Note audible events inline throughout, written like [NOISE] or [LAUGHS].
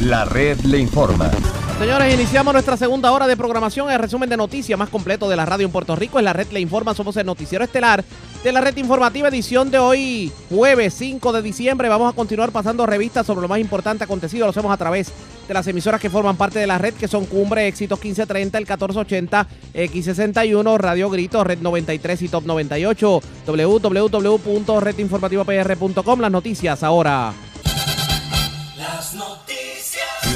La red le informa. Señores, iniciamos nuestra segunda hora de programación. El resumen de noticias más completo de la radio en Puerto Rico. En la red le informa. Somos el noticiero estelar de la red informativa edición de hoy, jueves 5 de diciembre. Vamos a continuar pasando revistas sobre lo más importante acontecido. Lo hacemos a través de las emisoras que forman parte de la red, que son Cumbre, Éxitos 1530, el 1480, X61, Radio Grito, Red 93 y Top 98, www.redinformativapr.com. Las noticias ahora. Las noticias.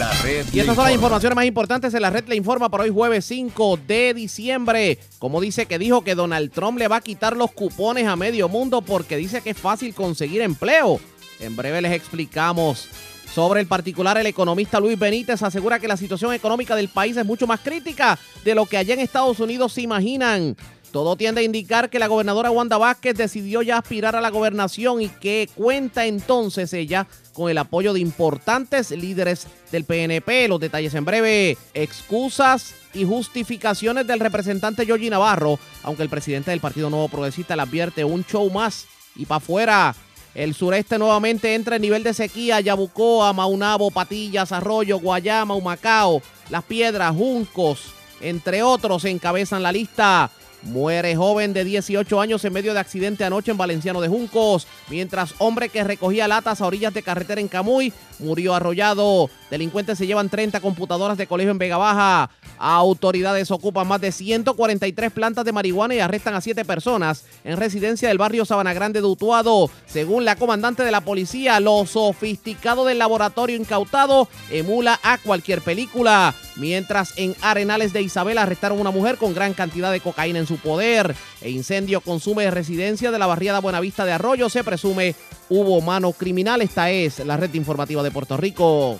La red Y estas son las informa. informaciones más importantes en la red le informa para hoy jueves 5 de diciembre. Como dice que dijo que Donald Trump le va a quitar los cupones a medio mundo porque dice que es fácil conseguir empleo. En breve les explicamos. Sobre el particular, el economista Luis Benítez asegura que la situación económica del país es mucho más crítica de lo que allá en Estados Unidos se imaginan. Todo tiende a indicar que la gobernadora Wanda Vázquez decidió ya aspirar a la gobernación y que cuenta entonces ella con el apoyo de importantes líderes del PNP. Los detalles en breve. Excusas y justificaciones del representante Georgie Navarro, aunque el presidente del Partido Nuevo Progresista le advierte un show más y para afuera. El sureste nuevamente entra en nivel de sequía. Yabucoa, Maunabo, Patillas, Arroyo, Guayama, Humacao, Las Piedras, Juncos, entre otros, encabezan la lista. Muere joven de 18 años en medio de accidente anoche en Valenciano de Juncos, mientras hombre que recogía latas a orillas de carretera en Camuy murió arrollado. Delincuentes se llevan 30 computadoras de colegio en Vega Baja. Autoridades ocupan más de 143 plantas de marihuana y arrestan a 7 personas en residencia del barrio Sabana Grande de Utuado. Según la comandante de la policía, lo sofisticado del laboratorio incautado emula a cualquier película. Mientras en Arenales de Isabel arrestaron a una mujer con gran cantidad de cocaína en su poder. E incendio consume residencia de la barriada Buenavista de Arroyo. Se presume hubo mano criminal. Esta es la red informativa de Puerto Rico.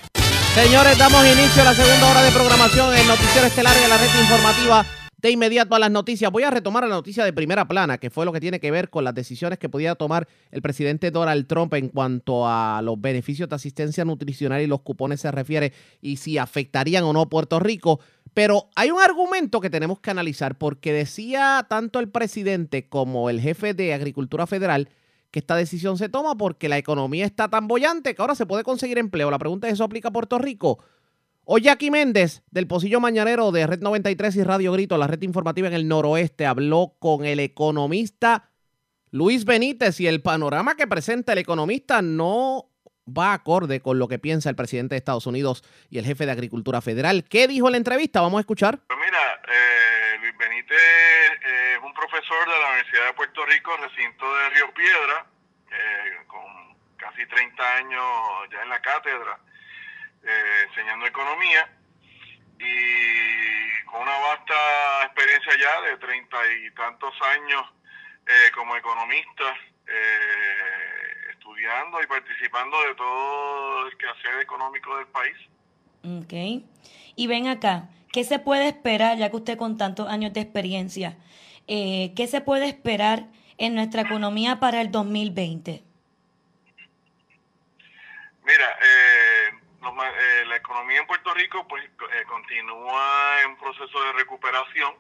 Señores, damos inicio a la segunda hora de programación en Noticiero Estelar de la red informativa. De inmediato a las noticias. Voy a retomar la noticia de primera plana, que fue lo que tiene que ver con las decisiones que podía tomar el presidente Donald Trump en cuanto a los beneficios de asistencia nutricional y los cupones se refiere y si afectarían o no Puerto Rico. Pero hay un argumento que tenemos que analizar porque decía tanto el presidente como el jefe de Agricultura Federal que esta decisión se toma porque la economía está tan bollante que ahora se puede conseguir empleo. La pregunta es, ¿eso aplica a Puerto Rico? Hoy Jackie Méndez, del Pocillo Mañanero de Red 93 y Radio Grito, la red informativa en el noroeste, habló con el economista Luis Benítez y el panorama que presenta el economista no va acorde con lo que piensa el presidente de Estados Unidos y el jefe de Agricultura Federal. ¿Qué dijo en la entrevista? Vamos a escuchar. Pues mira, eh, Luis Benítez eh, profesor de la Universidad de Puerto Rico, recinto de Río Piedra, eh, con casi 30 años ya en la cátedra, eh, enseñando economía y con una vasta experiencia ya de treinta y tantos años eh, como economista, eh, estudiando y participando de todo el quehacer económico del país. Ok. Y ven acá, ¿qué se puede esperar, ya que usted con tantos años de experiencia, eh, qué se puede esperar en nuestra economía para el 2020? Mira, eh, ma- eh, la economía en Puerto Rico pues eh, continúa en proceso de recuperación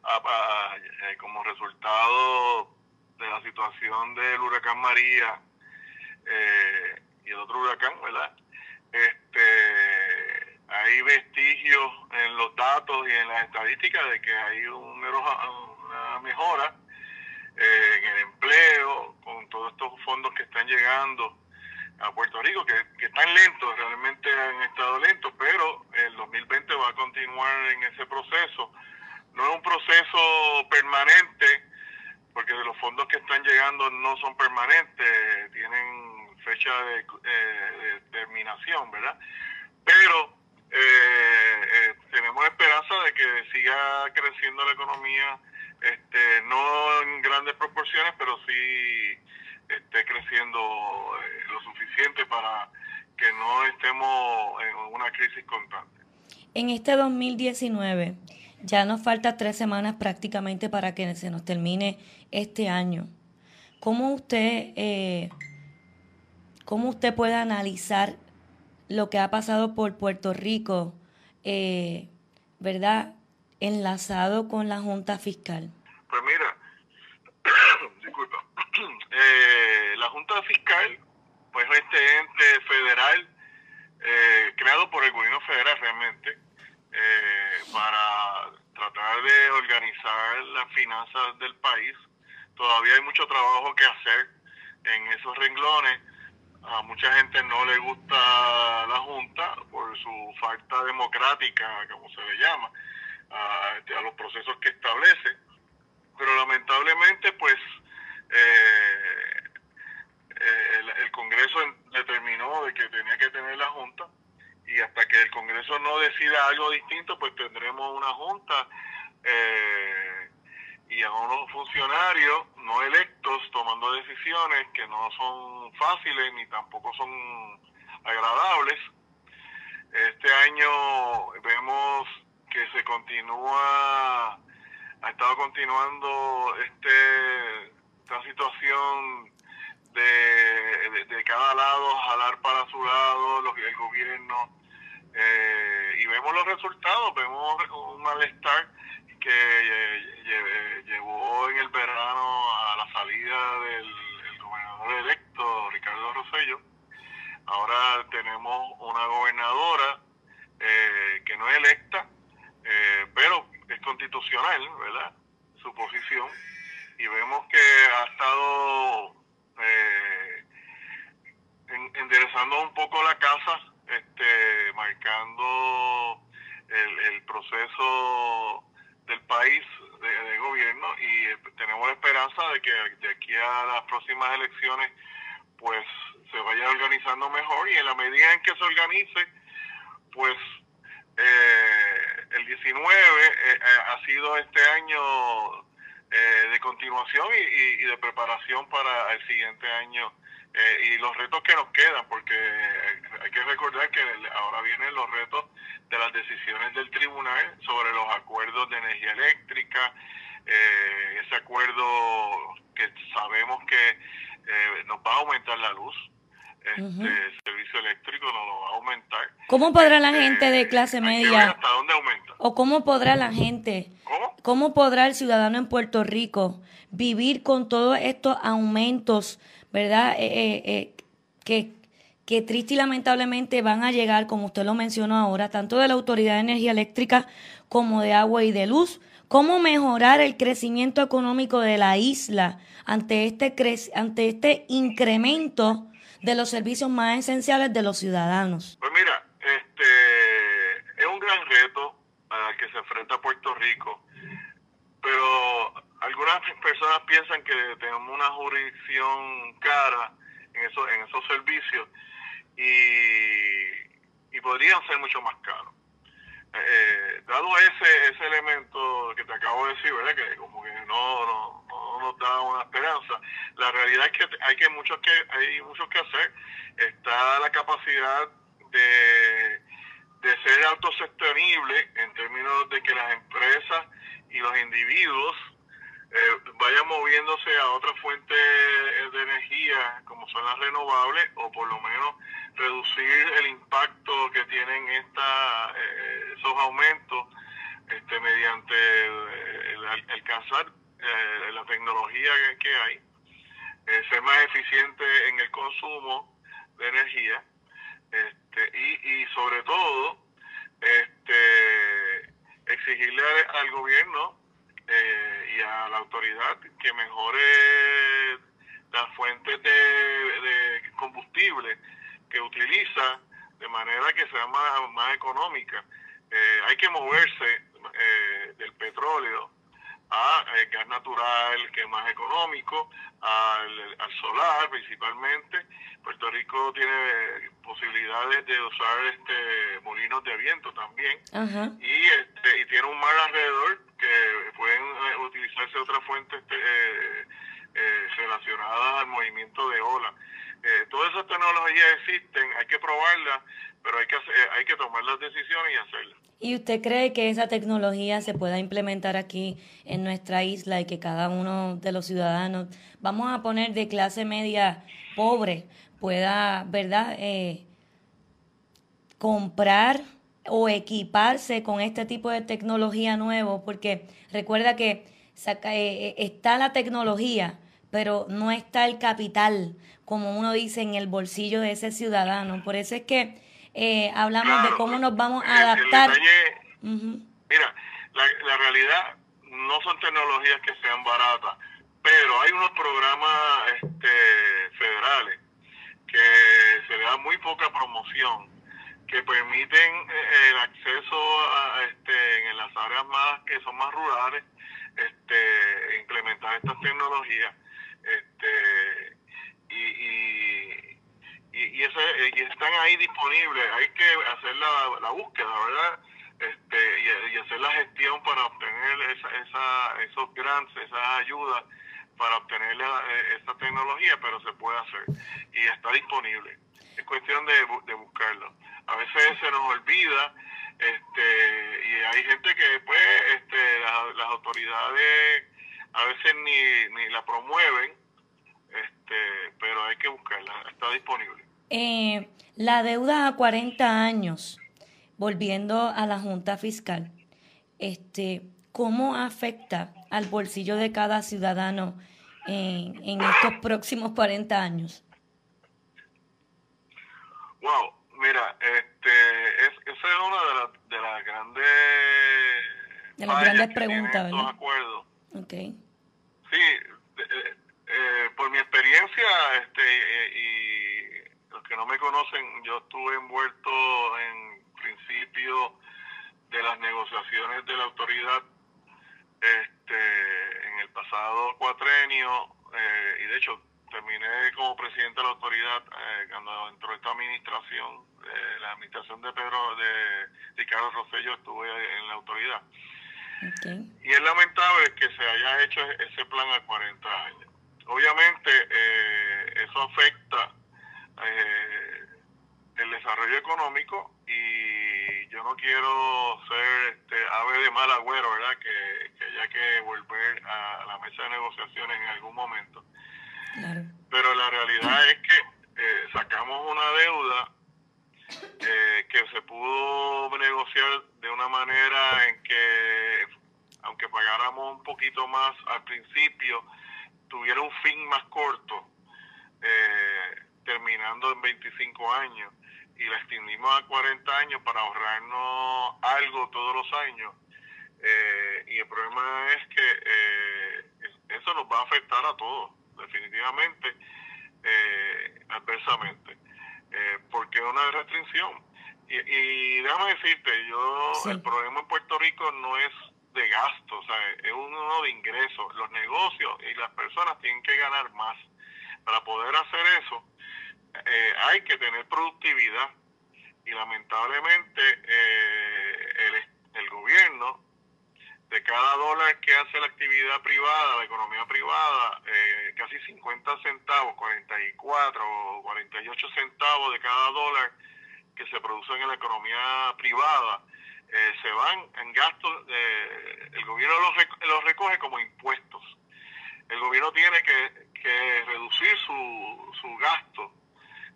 eh, como resultado de la situación del huracán María eh, y el otro huracán, ¿verdad? Este, hay vestigios en los datos y en las estadísticas de que hay un una mejora eh, en el empleo, con todos estos fondos que están llegando a Puerto Rico, que, están lentos, realmente han estado lentos, pero el 2020 va a continuar en ese proceso. No es un proceso permanente, porque los fondos que están llegando no son permanentes, tienen fecha de, eh, de terminación, ¿verdad? Pero eh, eh, tenemos esperanza de que siga creciendo la economía, este, no en grandes proporciones, pero sí esté creciendo eh, lo suficiente para que no estemos en una crisis constante. En este 2019, ya nos falta tres semanas prácticamente para que se nos termine este año. ¿Cómo usted, eh, cómo usted puede analizar lo que ha pasado por Puerto Rico, eh, verdad, enlazado con la Junta Fiscal? Pues mira, [COUGHS] disculpa, [COUGHS] eh, la Junta Fiscal, pues este ente federal eh, creado por el gobierno federal realmente eh, para tratar de organizar las finanzas del país. Todavía hay mucho trabajo que hacer en esos renglones. A mucha gente no le gusta la Junta por su falta democrática, como se le llama, a, los procesos que establece. Pero lamentablemente, pues, eh, eh, el, el Congreso determinó de que tenía que tener la Junta y hasta que el Congreso no decida algo distinto, pues tendremos una Junta eh, y a unos funcionarios no electos tomando decisiones que no son fáciles ni tampoco son agradables. Este año vemos que se continúa, ha estado continuando este esta situación de, de, cada lado jalar para su lado los, el gobierno eh, y vemos los resultados, vemos un malestar que eh, lle- llevó en el verano a la salida del el gobernador electo Ricardo Rosello. Ahora tenemos una gobernadora eh, que no es electa, eh, pero es constitucional, ¿verdad? Su posición. Y vemos que ha estado eh, en- enderezando un poco la casa, este, marcando el, el proceso del país de, de gobierno y eh, tenemos la esperanza de que de aquí a las próximas elecciones pues se vaya organizando mejor y en la medida en que se organice pues eh, el 19 eh, eh, ha sido este año eh, de continuación y, y- y de preparación para el siguiente año eh, y los retos que nos quedan, porque hay que recordar que ahora vienen los retos de las decisiones del tribunal sobre los acuerdos de energía eléctrica, eh, ese acuerdo que sabemos que eh, nos va a aumentar la luz, este el servicio eléctrico nos lo va a aumentar. ¿Cómo podrá la Este, gente de clase media ¿Hasta dónde aumenta? o cómo podrá la gente, ¿Cómo? cómo podrá el ciudadano en Puerto Rico vivir con todos estos aumentos, verdad? Eh, eh, eh, que, que triste y lamentablemente van a llegar, como usted lo mencionó ahora, tanto de la Autoridad de Energía Eléctrica como de Agua y de Luz. ¿Cómo mejorar el crecimiento económico de la isla ante este, cre- ante este incremento de los servicios más esenciales de los ciudadanos? Pues mira, este es un gran reto al que se enfrenta Puerto Rico, pero algunas personas piensan que tenemos una jurisdicción cara en esos, en esos servicios y, y podrían ser mucho más caros. Eh, dado ese ese elemento que te acabo de decir, ¿verdad? Que como que no, no, no nos da una esperanza. La realidad es que hay que muchos que hay mucho que hacer. Está la capacidad de, de ser autosostenible en términos de que las empresas y los individuos eh, vayan moviéndose a otras fuentes de energía como son las renovables o por lo menos reducir el impacto que tienen esta, eh, esos aumentos este, mediante el, el al- alcanzar eh, la tecnología que, que hay, eh, ser más eficiente en el consumo de energía este, y, y sobre todo este, exigirle al gobierno eh, y a la autoridad que mejore las fuentes de, de combustible que utiliza de manera que sea más, más económica. Eh, hay que moverse eh, del petróleo a eh, gas natural, que es más económico, al, al solar principalmente. Puerto Rico tiene posibilidades de usar este molinos de viento también y este y tiene un mar alrededor que pueden eh, utilizarse otras fuentes eh, eh, relacionadas al movimiento de olas. Eh, todas esas tecnologías existen, hay que probarlas, pero hay que eh, hay que tomar las decisiones y hacerlas. ¿Y usted cree que esa tecnología se pueda implementar aquí en nuestra isla y que cada uno de los ciudadanos, vamos a poner de clase media pobre, pueda, ¿verdad?, comprar o equiparse con este tipo de tecnología nuevo, porque recuerda que saca- eh, eh, está la tecnología, pero no está el capital, como uno dice, en el bolsillo de ese ciudadano. Por eso es que eh, hablamos de cómo nos vamos a adaptar. detalle-. Mira, la, la realidad no son tecnologías que sean baratas, pero hay unos programas este, federales que se le da muy poca promoción, que permiten eh, el acceso a, este, en las áreas más que son más rurales, este, implementar estas tecnologías, este, y, y, y, y ese- y están ahí disponibles. Hay que hacer la, la búsqueda, ¿verdad? Este, y, y hacer la gestión para obtener esa, esa, esos grants, esas ayudas para obtener la- eh, esa tecnología, pero se puede hacer y está disponible. Es cuestión de, de buscarlo. A veces se nos olvida este, y hay gente que pues este, las, las autoridades a veces ni, ni la promueven, este, pero hay que buscarla, está disponible. Eh, la deuda a 40 años, volviendo a la Junta Fiscal, este, ¿cómo afecta al bolsillo de cada ciudadano en, en estos próximos 40 años? Wow, mira, este, es, esa es una de, las de las grandes De las grandes preguntas, ¿verdad? acuerdos. Ok. Sí, de- eh, eh, por mi experiencia, este, eh, y los que no me conocen, yo estuve envuelto en principio de las negociaciones de la autoridad este, en el pasado cuatrenio, eh, y de hecho terminé como presidente de la autoridad eh, cuando entró esta administración, eh, la administración de Pedro, de Ricardo Rosselló, estuve en la autoridad. Y es lamentable que se haya hecho ese plan a 40 años. Obviamente eh, eso afecta eh, el desarrollo económico y yo no quiero ser este, ave de mal agüero, ¿verdad? Que, que haya que volver a la mesa de negociaciones en algún momento. Pero la realidad es que eh, sacamos una deuda eh, que se pudo negociar de una manera en que, aunque pagáramos un poquito más al principio, tuviera un fin más corto, eh, terminando en 25 años, y la extendimos a 40 años para ahorrarnos algo todos los años. Eh, y el problema es que eh, es- eso nos va a afectar a todos, definitivamente, eh, adversamente, eh, porque es una restricción. Y, y déjame decirte, yo Sí. el problema en Puerto Rico no es de gasto, es uno de ingresos. Los negocios y las personas tienen que ganar más. Para poder hacer eso, eh, hay que tener productividad y lamentablemente eh, el, el gobierno de cada dólar que hace la actividad privada, la economía privada, eh, casi 50 centavos, 44 o 48 centavos de cada dólar que se producen en la economía privada, eh, se van en gastos, eh, el gobierno los, rec- los recoge como impuestos. El gobierno tiene que, que reducir su, su gasto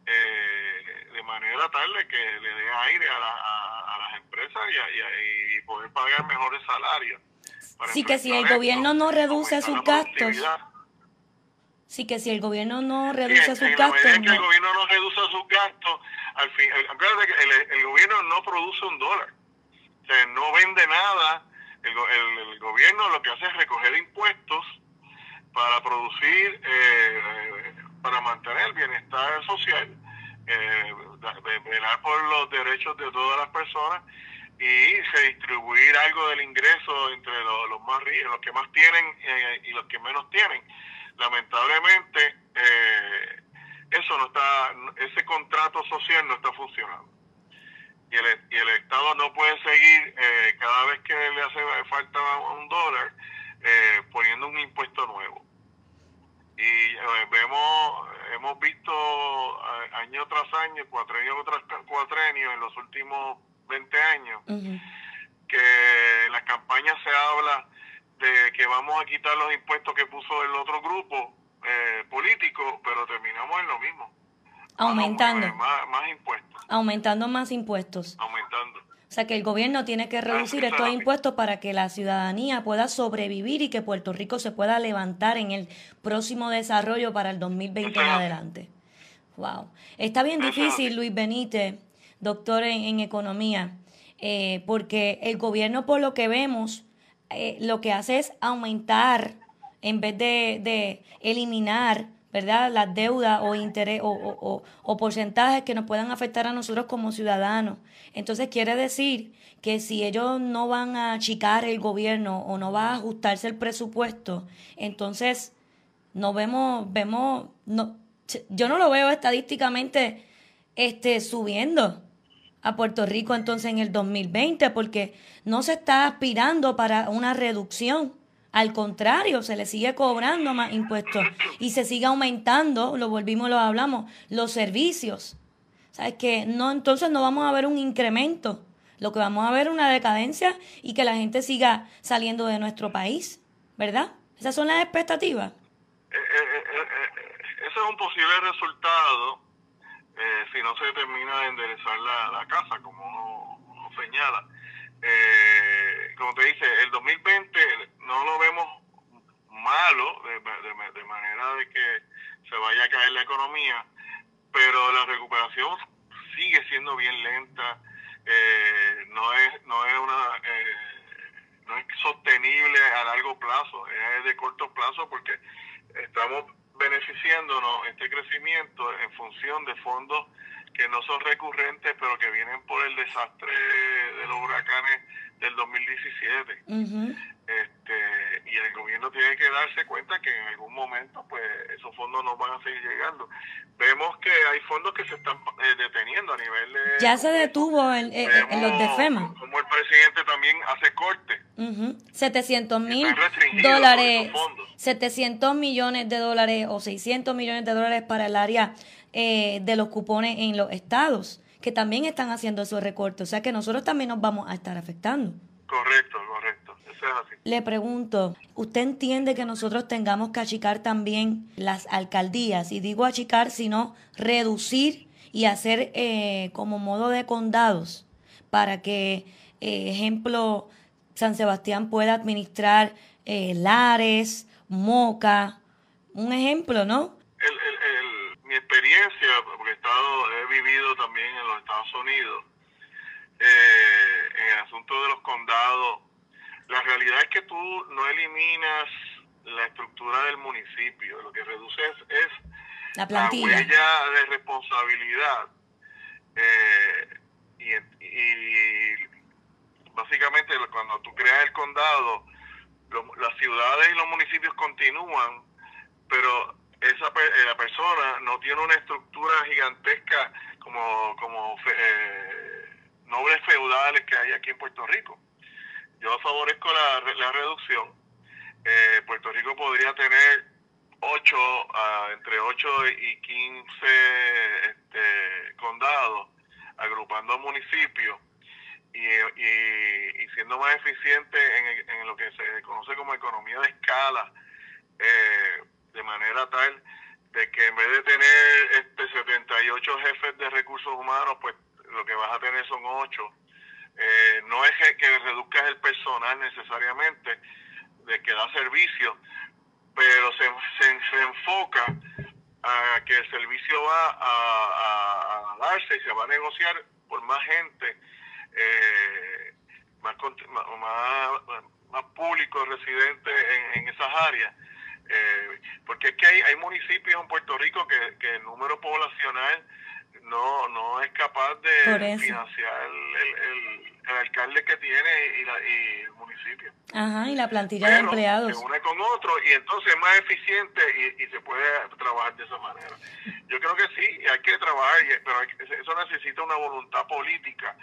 eh, de manera tal de que le dé aire a, la- a- a las empresas y, a- y a- y poder pagar mejores salarios. Sí, que si el gobierno no reduce sus gastos. Sí, que si el gobierno no reduce sus en gastos, que el no. gobierno no reduce sus gastos, al fin, acuérdate que el, el gobierno no produce un dólar, o sea, no vende nada. El, el- el gobierno lo que hace es recoger impuestos para producir, eh, para mantener el bienestar social, eh, velar por los derechos de todas las personas y redistribuir algo del ingreso entre los, los más los que más tienen eh, y los que menos tienen. Lamentablemente, eh, eso no está, ese contrato social no está funcionando. Y el, y el Estado no puede seguir eh, cada vez que le hace falta un dólar eh, poniendo un impuesto nuevo. Y eh, vemos, hemos visto año tras año, cuatrenio tras cuatrenio en los últimos 20 años, que en las campañas se habla de que vamos a quitar los impuestos que puso el otro grupo eh, político, pero terminamos en lo mismo. Aumentando, Vamos, eh, más, más impuestos, aumentando más impuestos. aumentando. O sea que el gobierno tiene que reducir estos impuestos para que la ciudadanía pueda sobrevivir y que Puerto Rico se pueda levantar en el próximo desarrollo para el 2020 en adelante. Wow. Está bien difícil, Luis Benítez, doctor en, en economía, eh, porque el gobierno, por lo que vemos, eh, lo que hace es aumentar en vez de, de eliminar ¿verdad? Las deudas o, interés, o, o, o, porcentajes que nos puedan afectar a nosotros como ciudadanos. Entonces quiere decir que si ellos no van a achicar el gobierno o no va a ajustarse el presupuesto, entonces no vemos, vemos, no, yo no lo veo estadísticamente este, subiendo a Puerto Rico entonces en el 2020 porque no se está aspirando para una reducción al contrario, se le sigue cobrando más impuestos y se sigue aumentando, lo volvimos, lo hablamos, los servicios. ¿Sabes que No, entonces no vamos a ver un incremento. Lo que vamos a ver es una decadencia y que la gente siga saliendo de nuestro país, ¿verdad? Esas son las expectativas. Eh, eh, eh, ese es un posible resultado si no se termina de enderezar la, casa, como uno señala como te dice, el 2020 no lo vemos malo de, de, manera de que se vaya a caer la economía, pero la recuperación sigue siendo bien lenta, eh, no es no es una eh, no es sostenible a largo plazo, es de corto plazo porque estamos beneficiándonos este crecimiento en función de fondos que no son recurrentes, pero que vienen por el desastre de los huracanes del 2017. este, y el gobierno tiene que darse cuenta que en algún momento pues esos fondos no van a seguir llegando. Vemos que hay fondos que se están eh, deteniendo a nivel de... Ya se detuvo en, los de FEMA. Como el presidente también hace corte. 700 mil dólares, 700 millones de dólares o 600 millones de dólares para el área eh, de los cupones en los estados, que también están haciendo esos recortes. O sea que nosotros también nos vamos a estar afectando. Correcto, correcto. Eso es así. Le pregunto, ¿usted entiende que nosotros tengamos que achicar también las alcaldías? Y digo achicar, sino reducir y hacer eh, como modo de condados para que, eh, ejemplo, San Sebastián pueda administrar Lares, Moca, un ejemplo, ¿no? mi experiencia, porque he, estado, he vivido también en los Estados Unidos, eh, en el asunto de los condados, la realidad es que tú no eliminas la estructura del municipio, lo que reduces es la, huella de responsabilidad. Eh, y, y, básicamente cuando tú creas el condado, las ciudades y los municipios continúan, pero esa eh, la persona no tiene una estructura gigantesca como, como eh, nobles feudales que hay aquí en Puerto Rico. Yo favorezco la, la reducción. Eh, Puerto Rico podría tener 8, ah, entre 8 y 15 este, condados, agrupando municipios y, y, siendo más eficiente en, en, lo que se conoce como economía de escala. Eh, de manera tal de que en vez de tener este 78 jefes de recursos humanos, pues lo que vas a tener son 8. Eh, no es que reduzcas el personal necesariamente, de que da servicio, pero se, se, enfoca a que el servicio va a, darse y se va a negociar por más gente, eh, más, más, más público residente en, en esas áreas. Eh, porque es que hay, hay municipios en Puerto Rico que, que el número poblacional no, no es capaz de financiar el, el, alcalde que tiene y, la, y, el municipio. Ajá, y la plantilla de empleados. Se une con otro y entonces es más eficiente y, y, se puede trabajar de esa manera. Yo creo que sí, hay que trabajar, pero eso necesita una voluntad política.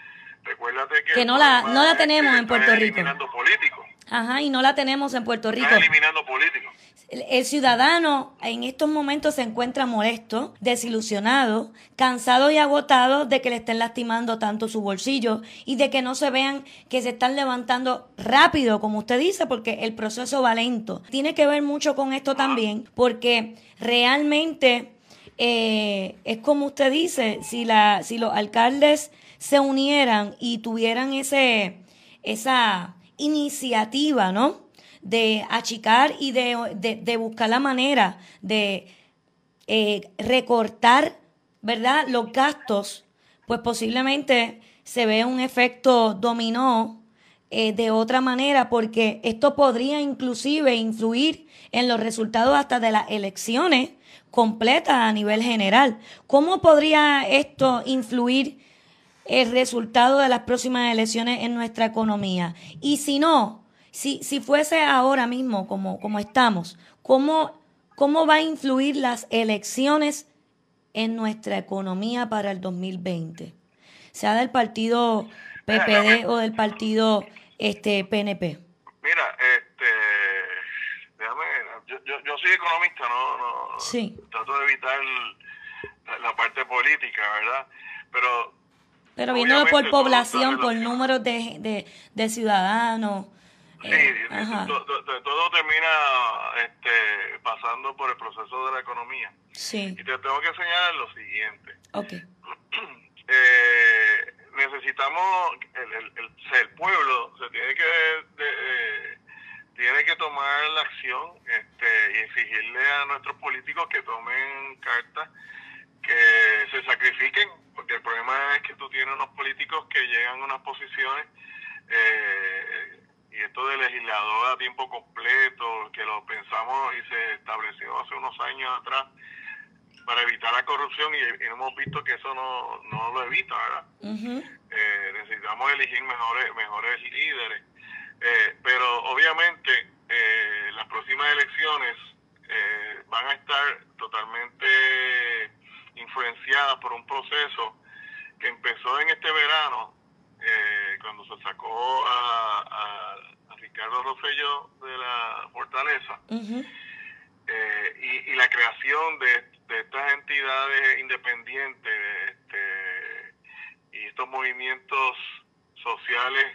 Recuérdate que, que no la, no la tenemos en Puerto Rico. eliminando políticos. Ajá, y no la tenemos en Puerto Rico. eliminando políticos. El ciudadano en estos momentos se encuentra molesto, desilusionado, cansado y agotado de que le estén lastimando tanto su bolsillo y de que no se vean que se están levantando rápido, como usted dice, porque el proceso va lento. Tiene que ver mucho con esto también, porque realmente eh, es como usted dice, si, la, si los alcaldes se unieran y tuvieran ese, esa iniciativa, ¿no? De achicar y de, buscar la manera de eh, recortar, ¿verdad?, los gastos pues posiblemente se ve un efecto dominó eh, de otra manera, porque esto podría inclusive influir en los resultados hasta de las elecciones completas a nivel general. ¿Cómo podría esto influir el resultado de las próximas elecciones en nuestra economía? Y si no, si, si fuese ahora mismo como, como estamos, ¿cómo, ¿cómo va a influir las elecciones en nuestra economía para el 2020? Sea del partido PPD o del partido este PNP. Mira, este, déjame, yo, yo, yo soy economista, no, no Sí. trato de evitar la, la parte política, ¿verdad? Pero Pero viéndolo por población, por números de, de, de ciudadanos. Sí, eh, todo termina este, pasando por el proceso de la economía. Sí, Y te tengo que señalar lo siguiente. ok. [CLEARS THROAT] Eh, necesitamos, el, el, el- el pueblo se tiene que de- eh, tiene que tomar la acción este, y exigirle a nuestros políticos que tomen cartas, que se sacrifiquen, porque el problema es que tú tienes unos políticos que llegan a unas posiciones eh, y esto de legislador a tiempo completo, que lo pensamos y se estableció hace unos años atrás para evitar la corrupción y, y hemos visto que eso no, no lo evita, ¿verdad? Eh, necesitamos elegir mejores mejores líderes. Eh, pero obviamente eh, las próximas elecciones eh, van a estar totalmente influenciadas por un proceso que empezó en este verano, eh, cuando se sacó a, a- a Ricardo Rosselló de la Fortaleza, eh, y, y la creación de, de estas entidades independientes este, y estos movimientos sociales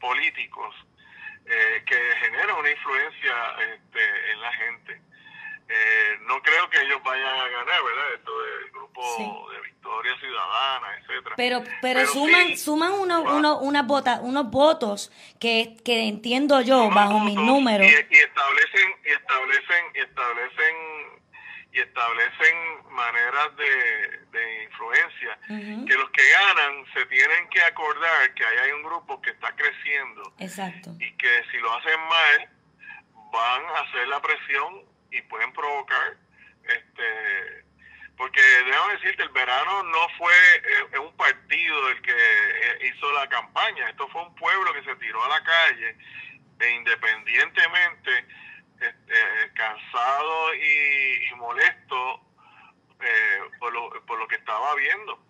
políticos eh, que generan una influencia este, en la gente. Eh, no creo que ellos vayan a ganar, ¿verdad? Esto del grupo Sí. de Victoria Ciudadana, etcétera. Pero, pero, suman, sí, suman unos, va- unos, unas vota- unos votos que, que entiendo yo, bajo mis números. y, y establecen y establecen y establecen y establecen maneras de, de influencia que los que ganan se tienen que acordar que ahí hay un grupo que está creciendo Exacto. y que si lo hacen mal van a hacer la presión y pueden provocar este porque déjame decirte el verano no fue eh, un partido el que eh, hizo la campaña. Esto fue un pueblo que se tiró a la calle e independientemente este, cansado y, y molesto eh, por, lo, por lo que estaba viendo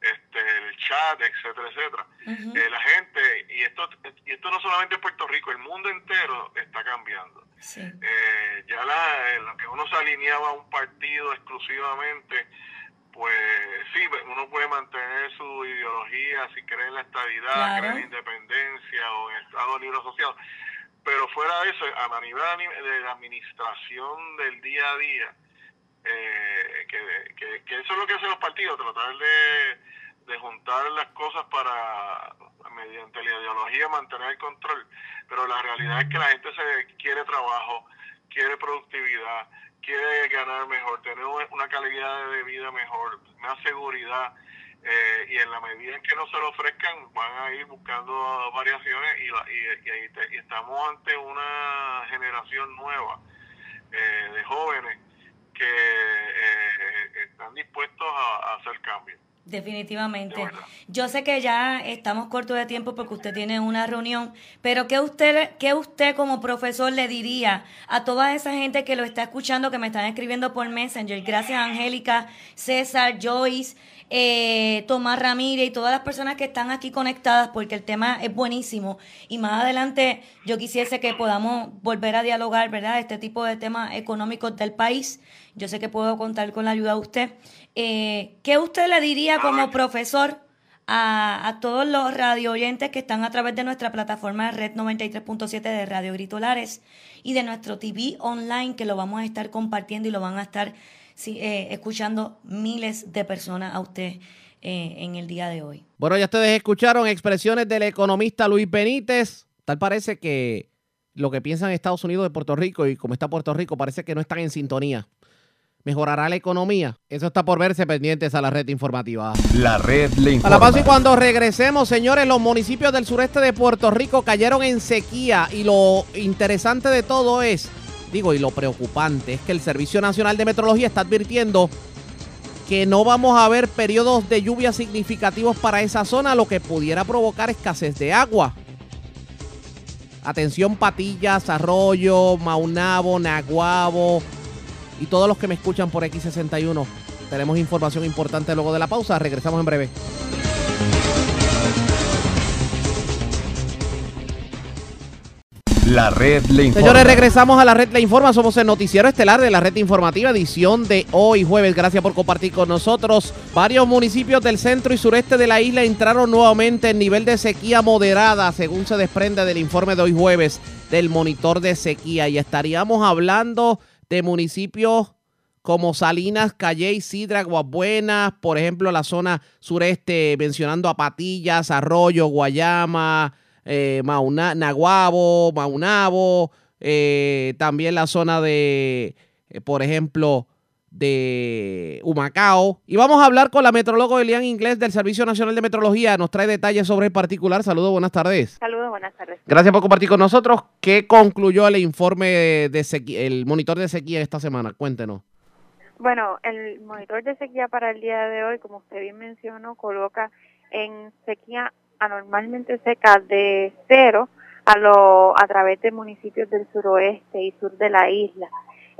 este el chat etcétera etcétera eh, la gente y esto y esto no solamente en Puerto Rico el mundo entero está cambiando Sí. eh, ya la, en lo que uno se alineaba a un partido exclusivamente pues sí uno puede mantener su ideología si cree en la estabilidad Claro. cree en la independencia o en el Estado Libre Asociado pero fuera de eso a nivel de la administración del día a día eh, que, que, eso es lo que hacen los partidos, tratar de, de juntar las cosas para, mediante la ideología, mantener el control. Pero la realidad es que la gente se quiere trabajo, quiere productividad, quiere ganar mejor, tener una calidad de vida mejor, más seguridad. eh, y en la medida en que no se lo ofrezcan, van a ir buscando variaciones y, la- y, ahí te- estamos ante una generación nueva eh, de jóvenes que eh, están dispuestos a, a hacer cambios. Definitivamente. De. Yo sé que ya estamos cortos de tiempo porque usted tiene una reunión, pero ¿qué usted, qué usted como profesor le diría a toda esa gente que lo está escuchando, que me están escribiendo por Messenger? Gracias, Angélica, César, Joyce, eh, Tomás Ramírez y todas las personas que están aquí conectadas porque el tema es buenísimo. Y más adelante yo quisiese que podamos volver a dialogar, ¿verdad? Este tipo de temas económicos del país. Yo sé que puedo contar con la ayuda de usted. Eh, ¿Qué usted le diría como profesor a, todos los radio oyentes que están a través de nuestra plataforma Red 93.7 de Radio Gritolares y de nuestro TV online que lo vamos a estar compartiendo y lo van a estar eh, escuchando miles de personas a usted eh, en el día de hoy? Bueno, ya ustedes escucharon expresiones del economista Luis Benítez. Tal parece que lo que piensan Estados Unidos de Puerto Rico y como está Puerto Rico parece que no están en sintonía. ¿Mejorará la economía? Eso está por verse pendientes a la red informativa. La red le A informa. la pausa y cuando regresemos, señores, los municipios del sureste de Puerto Rico cayeron en sequía y lo interesante de todo es, digo, y lo preocupante es que el Servicio Nacional de Metrología está advirtiendo que no vamos a ver periodos de lluvia significativos para esa zona, lo que pudiera provocar escasez de agua. Atención Patillas, Arroyo, Maunabo, Naguabo y todos los que me escuchan por X61. Tenemos información importante luego de la pausa. Regresamos en breve. La red le informa. Señores, regresamos a la red Le Informa. Somos el noticiero estelar de la red informativa, edición de hoy jueves. Gracias por compartir con nosotros. Varios municipios del centro y sureste de la isla entraron nuevamente en nivel de sequía moderada, según se desprende del informe de hoy jueves del monitor de sequía. Y estaríamos hablando de municipios como Salinas, Calley, Sidra, Guabuenas, por ejemplo, la zona sureste, mencionando a Patillas, Arroyo, Guayama, eh, Naguabo, Maunabo, eh, también la zona de, eh, por ejemplo, de Humacao. Y vamos a hablar con la metrólogo Elian Inglés del Servicio Nacional de Metrología. Nos trae detalles sobre el particular. Saludos, buenas tardes. Saludos, buenas tardes. Gracias por compartir con nosotros. ¿Qué concluyó el informe de sequía, el monitor de sequía esta semana? Cuéntenos. Bueno, el monitor de sequía para el día de hoy, como usted bien mencionó, coloca en sequía anormalmente seca de cero a, lo, a través de municipios del suroeste y sur de la isla.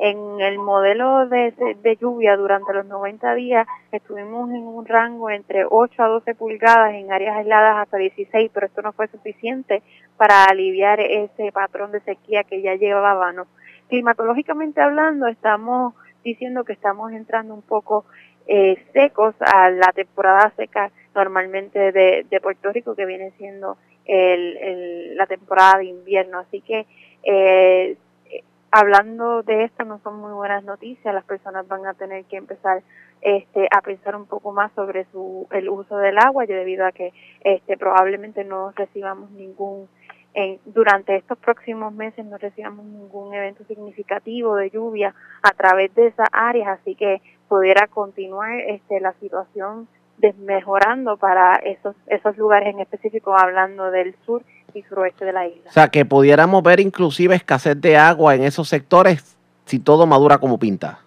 En el modelo de, de- lluvia durante los 90 días estuvimos en un rango entre 8 a 12 pulgadas en áreas aisladas hasta 16, pero esto no fue suficiente para aliviar ese patrón de sequía que ya llevábamos. Climatológicamente hablando, estamos diciendo que estamos entrando un poco eh, secos a la temporada seca normalmente de, de Puerto Rico, que viene siendo el, la temporada de invierno. Así que eh, hablando de esto no son muy buenas noticias. Las personas van a tener que empezar este, a pensar un poco más sobre su, el uso del agua, y debido a que este, probablemente no recibamos ningún en, durante estos próximos meses no recibamos ningún evento significativo de lluvia a través de esas áreas, así que pudiera continuar este, la situación desmejorando para esos esos lugares en específico, hablando del sur y suroeste de la isla. O sea, que pudiéramos ver inclusive escasez de agua en esos sectores si todo madura como pinta.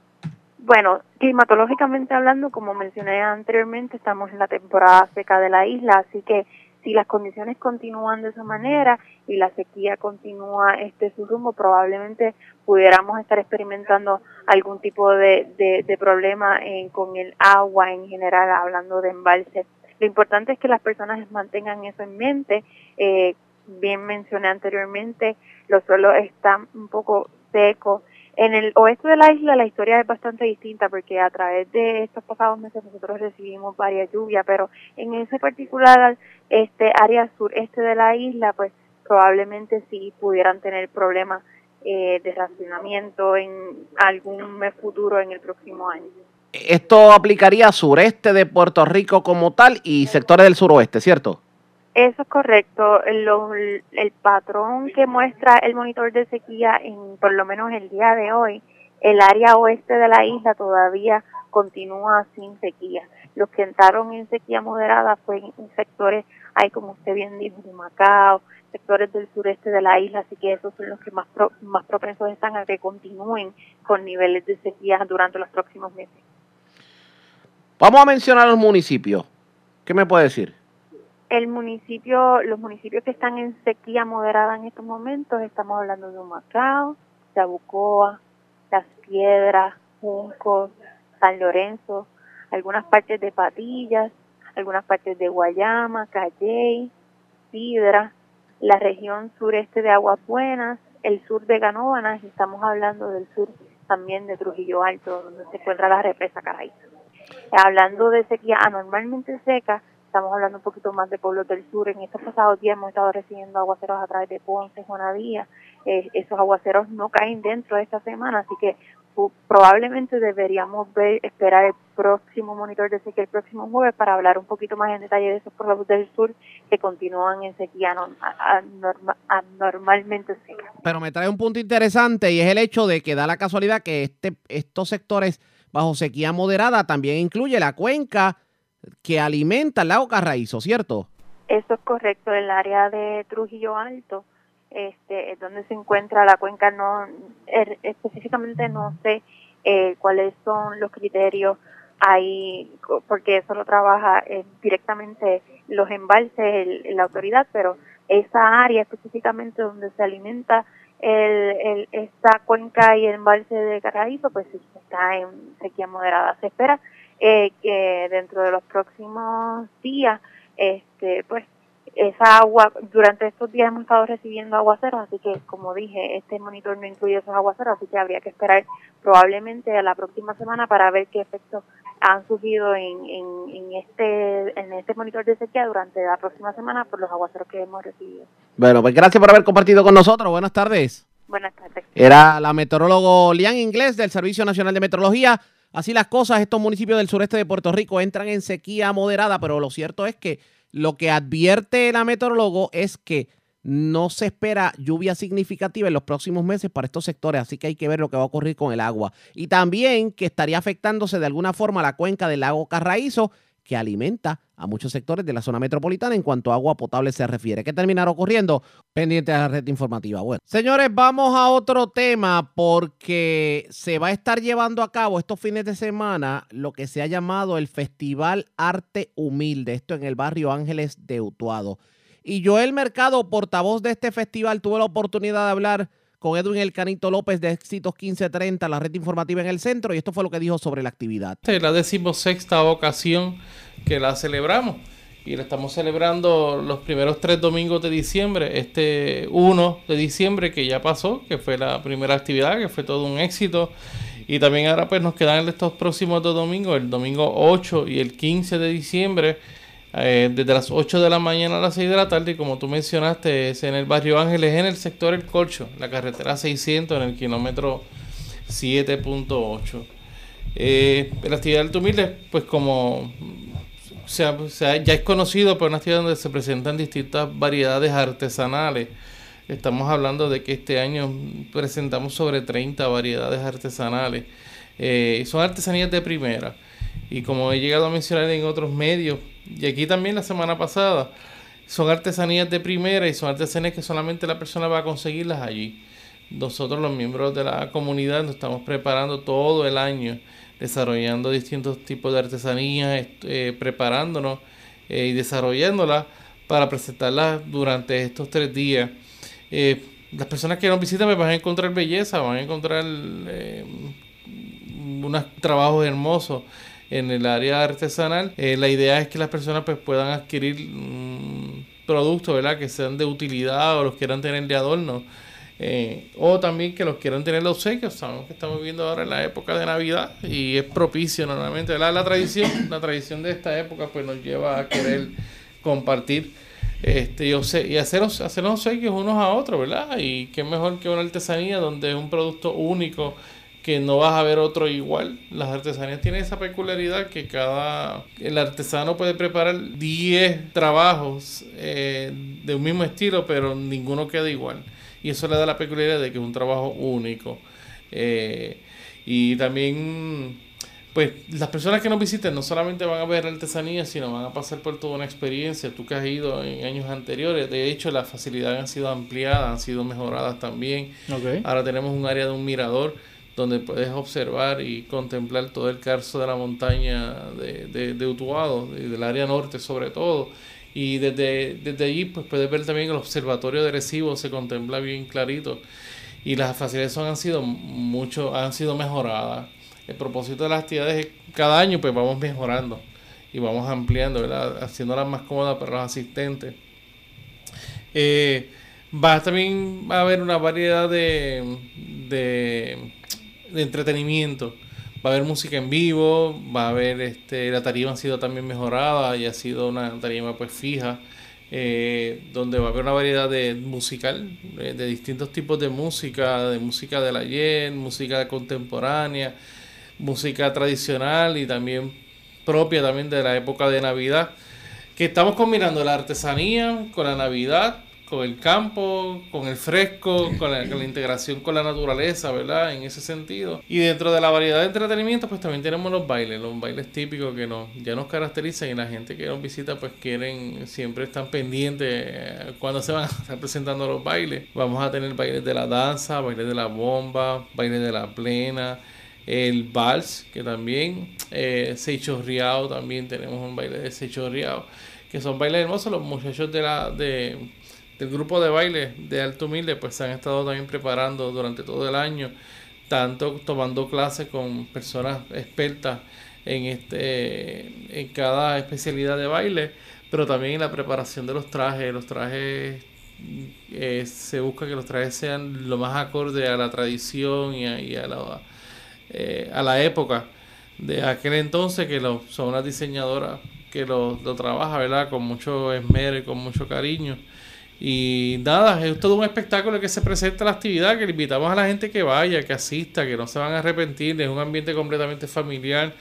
Bueno, climatológicamente hablando, como mencioné anteriormente, estamos en la temporada seca de la isla, así que si las condiciones continúan de esa manera y la sequía continúa este su rumbo, probablemente pudiéramos estar experimentando algún tipo de, de, de problema en- con el agua en general, hablando de embalse. Lo importante es que las personas mantengan eso en mente. Eh, bien mencioné anteriormente, los suelos están un poco secos. En el oeste de la isla la historia es bastante distinta porque a través de estos pasados meses nosotros recibimos varias lluvias, pero en ese particular este área sureste de la isla, pues probablemente sí pudieran tener problemas eh, de racionamiento en algún mes futuro en el próximo año. Esto aplicaría sureste de Puerto Rico como tal y sectores del suroeste, ¿cierto? Eso es correcto. El patrón que muestra el monitor de sequía, en por lo menos el día de hoy, el área oeste de la isla todavía continúa sin sequía. Los que entraron en sequía moderada fue en, en sectores, hay como usted bien dijo, de Macao, sectores del sureste de la isla, así que esos son los que más, pro- más propensos están a que continúen con niveles de sequía durante los próximos meses. Vamos a mencionar los municipios. ¿Qué me puede decir? El municipio, los municipios que están en sequía moderada en estos momentos, estamos hablando de Humacao, Yabucoa, Las Piedras, Juncos, San Lorenzo, algunas partes de Patillas, algunas partes de Guayama, Calley, Sidra, la región sureste de Aguas Buenas, el sur de Ganóvanas, y estamos hablando del sur también de Trujillo Alto, donde se encuentra la represa Caraíso. Hablando de sequía anormalmente seca, estamos hablando un poquito más de pueblos del sur. En estos pasados días hemos estado recibiendo aguaceros a través de Ponce, Juanadía. Eh, esos aguaceros no caen dentro de esta semana, así que pu- probablemente deberíamos ver, esperar el próximo monitor de sequía el próximo jueves para hablar un poquito más en detalle de esos pueblos del sur que continúan en sequía anorma- anorma- anormalmente seca. Pero me trae un punto interesante y es el hecho de que da la casualidad que este, estos sectores bajo sequía moderada también incluye la cuenca que alimenta el lago Carraízo, ¿cierto? Eso es correcto, el área de Trujillo Alto, este, es donde se encuentra la cuenca, no er, específicamente no sé eh, cuáles son los criterios ahí, porque eso lo trabaja eh, directamente los embalses, la autoridad, pero esa área específicamente donde se alimenta el, el, esta cuenca y el embalse de Carraízo, pues está en sequía moderada. Se espera eh, que dentro de los próximos días, este, pues esa agua, durante estos días hemos estado recibiendo aguaceros, así que como dije, este monitor no incluye esos aguaceros, así que habría que esperar probablemente a la próxima semana para ver qué efectos han surgido en, en, este en este monitor de sequía durante la próxima semana por los aguaceros que hemos recibido. Bueno, pues gracias por haber compartido con nosotros. Buenas tardes. Buenas tardes. Era la meteorólogo Lian Inglés del Servicio Nacional de Meteorología. Así las cosas, estos municipios del sureste de Puerto Rico entran en sequía moderada, pero lo cierto es que lo que advierte la meteorólogo es que no se espera lluvia significativa en los próximos meses para estos sectores, así que hay que ver lo que va a ocurrir con el agua. Y también que estaría afectándose de alguna forma la cuenca del lago Carraízo, que alimenta a muchos sectores de la zona metropolitana en cuanto a agua potable se refiere. ¿Qué terminará ocurriendo? Pendiente de la red informativa. Bueno, señores, vamos a otro tema porque se va a estar llevando a cabo estos fines de semana lo que se ha llamado el Festival Arte Humilde, esto en el barrio Ángeles de Utuado. Y Joel Mercado, portavoz de este festival, tuvo la oportunidad de hablar con Edwin El Canito López de Éxitos 1530, la red informativa en el centro, y esto fue lo que dijo sobre la actividad. Es la decimosexta ocasión que la celebramos y la estamos celebrando los primeros tres domingos de diciembre. Este 1 de diciembre que ya pasó, que fue la primera actividad, que fue todo un éxito. Y también ahora pues nos quedan estos próximos dos domingos, el domingo 8 y el 15 de diciembre eh, desde las 8 de la mañana a las 6 de la tarde, y como tú mencionaste, es en el barrio Ángeles, en el sector El Colcho, la carretera 600, en el kilómetro 7.8. Eh, la actividad del Tumilde, pues como sea, ya es conocido, por una actividad donde se presentan distintas variedades artesanales. Estamos hablando de que este año presentamos sobre 30 variedades artesanales. Eh, son artesanías de primera. Y como he llegado a mencionar en otros medios, y aquí también la semana pasada, son artesanías de primera y son artesanías que solamente la persona va a conseguirlas allí. Nosotros los miembros de la comunidad nos estamos preparando todo el año, desarrollando distintos tipos de artesanías, eh, preparándonos eh, y desarrollándolas para presentarlas durante estos tres días. Eh, las personas que nos visitan me van a encontrar belleza, van a encontrar unos trabajos hermosos en el área artesanal. Eh, la idea es que las personas pues, puedan adquirir mm, productos ¿verdad? que sean de utilidad o los quieran tener de adorno. Eh, o también que los quieran tener los obsequios. Sabemos que estamos viviendo ahora en la época de Navidad y es propicio normalmente. La, la tradición, la tradición de esta época pues nos lleva a querer compartir este, y, y hacer, hacer obsequios unos a otros, ¿verdad? Y qué mejor que una artesanía donde es un producto único que no vas a ver otro igual. Las artesanías tienen esa peculiaridad que cada el artesano puede preparar 10 trabajos eh, de un mismo estilo, pero ninguno queda igual. Y eso le da la peculiaridad de que es un trabajo único. Eh, y también, pues, las personas que nos visiten no solamente van a ver artesanías, sino van a pasar por toda una experiencia. Tú que has ido en años anteriores, de hecho, las facilidades han sido ampliadas, han sido mejoradas también. Ahora tenemos un área de un mirador donde puedes observar y contemplar todo el carso de la montaña de, de, Utuado, y del área norte sobre todo. Y desde, desde allí pues puedes ver también el observatorio de Recibo, se contempla bien clarito. Y las facilidades han sido mucho, han sido mejoradas. El propósito de las actividades es cada año pues vamos mejorando y vamos ampliando, ¿verdad? haciéndolas más cómodas para los asistentes. Eh, va también a haber una variedad de, de de entretenimiento. Va a haber música en vivo, va a haber, este, la tarima ha sido también mejorada y ha sido una tarima pues fija, eh, donde va a haber una variedad de musical, eh, de distintos tipos de música, de música del ayer, música contemporánea, música tradicional y también propia también de la época de Navidad, que estamos combinando la artesanía con la Navidad, con el campo, con el fresco, con la, integración con la naturaleza, ¿verdad? En ese sentido. Y dentro de la variedad de entretenimiento, pues también tenemos los bailes, los bailes típicos que nos, ya nos caracterizan y la gente que nos visita, pues quieren, siempre están pendientes eh, cuando se van a estar presentando los bailes. Vamos a tener bailes de la danza, bailes de la bomba, bailes de la plena el vals, que también, eh, también tenemos un baile de Seichorriao, que son bailes hermosos. Los muchachos de la, de, del grupo de baile de Alto Humilde, pues se han estado también preparando durante todo el año, tanto tomando clases con personas expertas en, este, en cada especialidad de baile, pero también en la preparación de los trajes. Los trajes eh, se busca que los trajes sean lo más acorde a la tradición y a, la eh, a la época de aquel entonces, que lo, son unas diseñadoras que lo, lo trabaja, ¿verdad? Con mucho esmero y con mucho cariño. Y nada, es todo un espectáculo que se presenta la actividad, que le invitamos a la gente que vaya, que asista, que no se van a arrepentir, es un ambiente completamente familiar,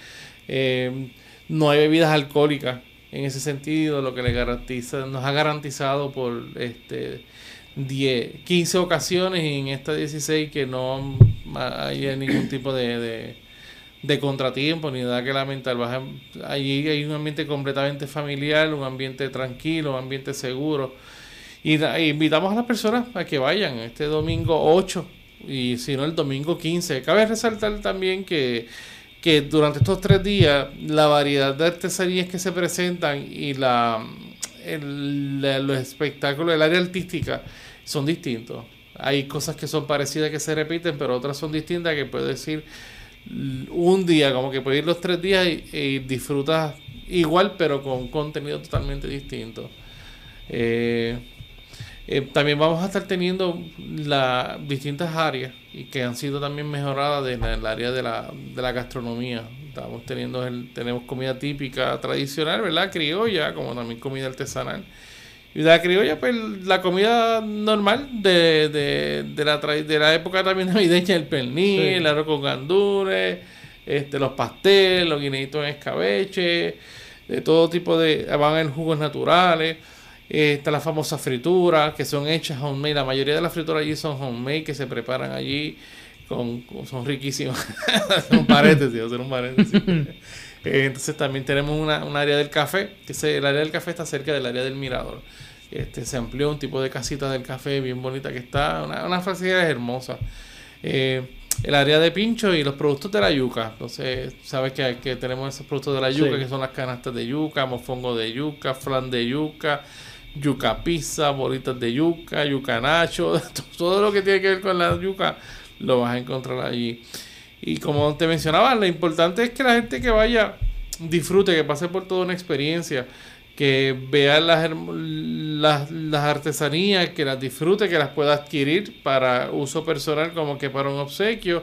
eh, no hay bebidas alcohólicas en ese sentido, lo que le garantiza, nos ha garantizado por este 10, 15 ocasiones y en esta 16 que no hay ningún tipo de, de, contratiempo ni nada que lamentar. Allí hay un ambiente completamente familiar, un ambiente tranquilo, un ambiente seguro. Y, invitamos a las personas a que vayan este domingo 8 y si no el domingo 15. Cabe resaltar también que, que durante estos tres días la variedad de artesanías que se presentan y la los espectáculos, el área artística son distintos. Hay cosas que son parecidas que se repiten, pero otras son distintas que puedes decir un día, como que puedes ir los tres días y, disfrutas igual, pero con contenido totalmente distinto. Eh, eh, también vamos a estar teniendo las distintas áreas y que han sido también mejoradas en el área de la, de la gastronomía. Estamos teniendo el, tenemos comida típica tradicional, ¿verdad? Criolla, como también comida artesanal. Y la criolla, pues la comida normal de, de, de, la, de la época también [LAUGHS] navideña, el pernil, el arroz con gandules, este, los pasteles, los guineitos en escabeche, de todo tipo de, van en jugos naturales. Está la famosa fritura, que son hechas homemade. La mayoría de las frituras allí son homemade, que se preparan allí. Con, son riquísimas. [LAUGHS] un paréntesis, hacer un paréntesis. [LAUGHS] Eh, entonces también tenemos una, un área del café, que se, el área del café está cerca del área del mirador. Este, se amplió un tipo de casita del café bien bonita que está, una, una facilidad hermosa. Eh, el área de pincho y los productos de la yuca. Entonces, sabes que, que tenemos esos productos de la yuca, que son las canastas de yuca, mofongo de yuca, flan de yuca, yuca pizza, bolitas de yuca, yuca nacho, [LAUGHS] todo lo que tiene que ver con la yuca lo vas a encontrar allí. Y como te mencionaba, lo importante es que la gente que vaya disfrute, que pase por toda una experiencia, que vea las, las, las artesanías, que las disfrute, que las pueda adquirir para uso personal como que para un obsequio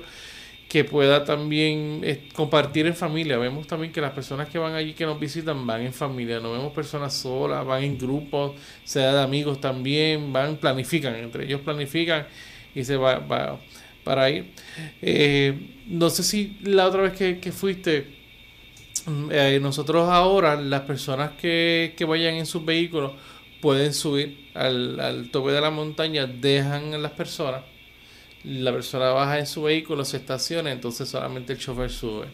que pueda también eh, compartir en familia. Vemos también que las personas que van allí, que nos visitan, van en familia. No vemos personas solas, van en grupos, sea de amigos también, van, planifican, entre ellos planifican y se va, va para ir. Eh, no sé si la otra vez que, fuiste, mm, eh, nosotros ahora, las personas que, que vayan en sus vehículos, pueden subir al, al tope de la montaña, dejan a las personas la persona baja en su vehículo, se estaciona, entonces solamente el chofer sube.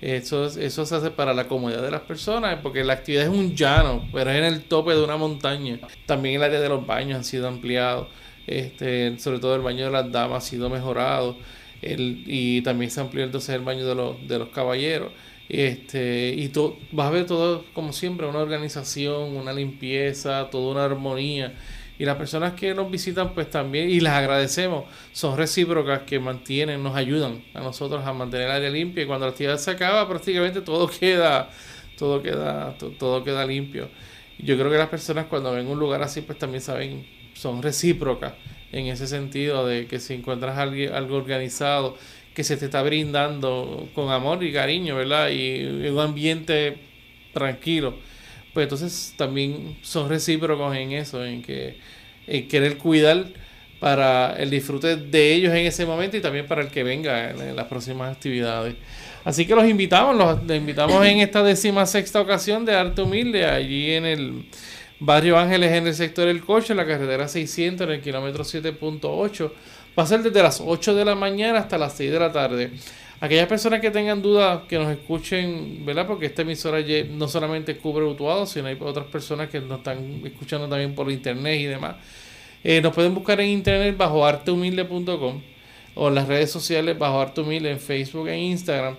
Eso, eso se hace para la comodidad de las personas, porque la actividad es un llano, pero es en el tope de una montaña. También el área de los baños han sido ampliados, este, sobre todo el baño de las damas ha sido mejorado, el, y también se amplió entonces el baño de los, de los caballeros. Este, y tú vas a ver todo, como siempre, una organización, una limpieza, toda una armonía y las personas que nos visitan, pues también, y les agradecemos, son recíprocas que mantienen, nos ayudan a nosotros a mantener el área limpia. Y cuando la actividad se acaba, prácticamente todo [LAUGHS] queda, todo queda, todo queda limpio. Yo creo que las personas cuando ven un lugar así, pues también saben, son recíprocas en ese sentido de que si encuentras algo, algo organizado, que se te está brindando con amor y cariño, ¿verdad? Y un ambiente tranquilo pues entonces también son recíprocos en eso, en que en querer cuidar para el disfrute de ellos en ese momento y también para el que venga en, las próximas actividades. Así que los invitamos, los, invitamos en esta décima sexta ocasión de Arte Humilde, allí en el Barrio Ángeles en el sector del coche, en la carretera 600, en el kilómetro 7.8. Va a ser desde las 8 de la mañana hasta las 6 de la tarde. Aquellas personas que tengan dudas, que nos escuchen, ¿verdad? Porque esta emisora no solamente cubre Utuado, sino hay otras personas que nos están escuchando también por internet y demás. Eh, nos pueden buscar en internet bajo artehumilde.com o en las redes sociales bajo Arte Humilde en Facebook e Instagram.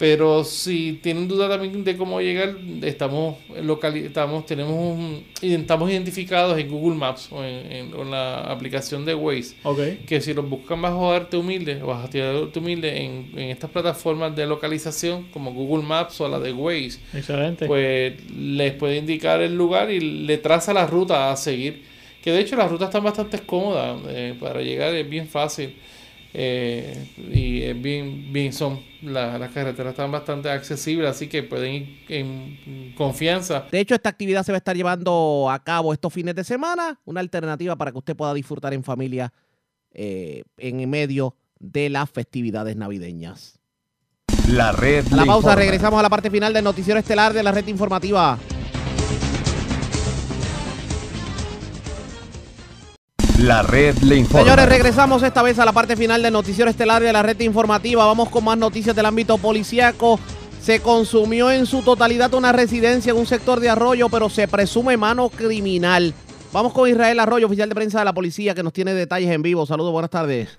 Pero si tienen duda también de cómo llegar, estamos local, estamos, tenemos un, estamos identificados en Google Maps o en, la aplicación de Waze. Que si los buscan bajo Arte Humilde o bajo Arte Humilde en, en, estas plataformas de localización como Google Maps o la de Waze, pues les puede indicar el lugar y le traza la ruta a seguir. Que de hecho las rutas están bastante cómodas eh, para llegar, es bien fácil. Eh, y es bien, bien son las carreteras están bastante accesibles, así que pueden ir en confianza. De hecho, esta actividad se va a estar llevando a cabo estos fines de semana, una alternativa para que usted pueda disfrutar en familia eh, en medio de las festividades navideñas. La red. La pausa, regresamos a la parte final del noticiero estelar de la red informativa. La red le informa. Señores, regresamos esta vez a la parte final del noticiero estelar de la red informativa. Vamos con más noticias del ámbito policíaco. Se consumió en su totalidad una residencia en un sector de Arroyo, pero se presume mano criminal. Vamos con Israel Arroyo, oficial de prensa de la policía, que nos tiene detalles en vivo. Saludos, buenas tardes.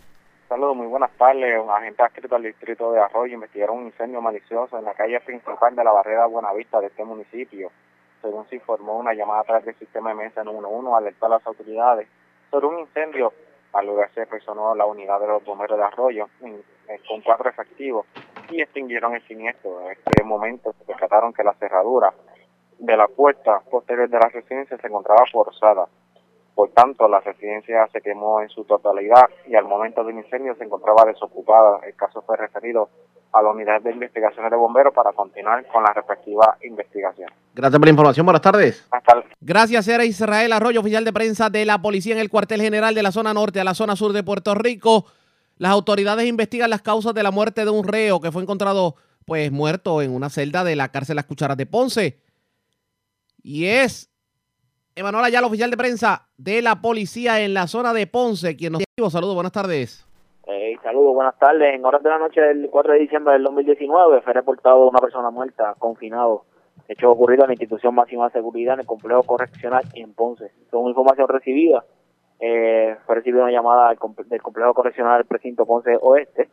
Saludos, muy buenas tardes. Un agente adscrito al distrito de Arroyo investigaron un incendio malicioso en la calle principal de la barrera Buenavista de este municipio. Según se informó, una llamada a través del sistema de mesa 111 alertó a las autoridades sobre un incendio. Al lugar se personó la unidad de los bomberos de Arroyo con cuatro efectivos y extinguieron el siniestro. En este momento se percataron que la cerradura de la puerta posterior de la residencia se encontraba forzada. Por tanto, la residencia se quemó en su totalidad y al momento del incendio se encontraba desocupada. El caso fue referido a la unidad de investigaciones de bomberos para continuar con la respectiva investigación. Gracias por la información. Buenas tardes. Hasta Gracias, era Israel Arroyo, oficial de prensa de la policía en el cuartel general de la zona norte a la zona sur de Puerto Rico. Las autoridades investigan las causas de la muerte de un reo que fue encontrado pues muerto en una celda de la cárcel Las Cucharas de Ponce. Y es Emanuel Ayala, oficial de prensa de la policía en la zona de Ponce, quien nos Saludos, buenas tardes. Hey, saludos, buenas tardes. En horas de la noche del 4 de diciembre del 2019 fue reportado una persona muerta, confinado. Hecho ocurrido en la institución máxima seguridad en el complejo correccional en Ponce. Según información recibida, eh, fue recibida una llamada del, complejo correccional del precinto Ponce Oeste,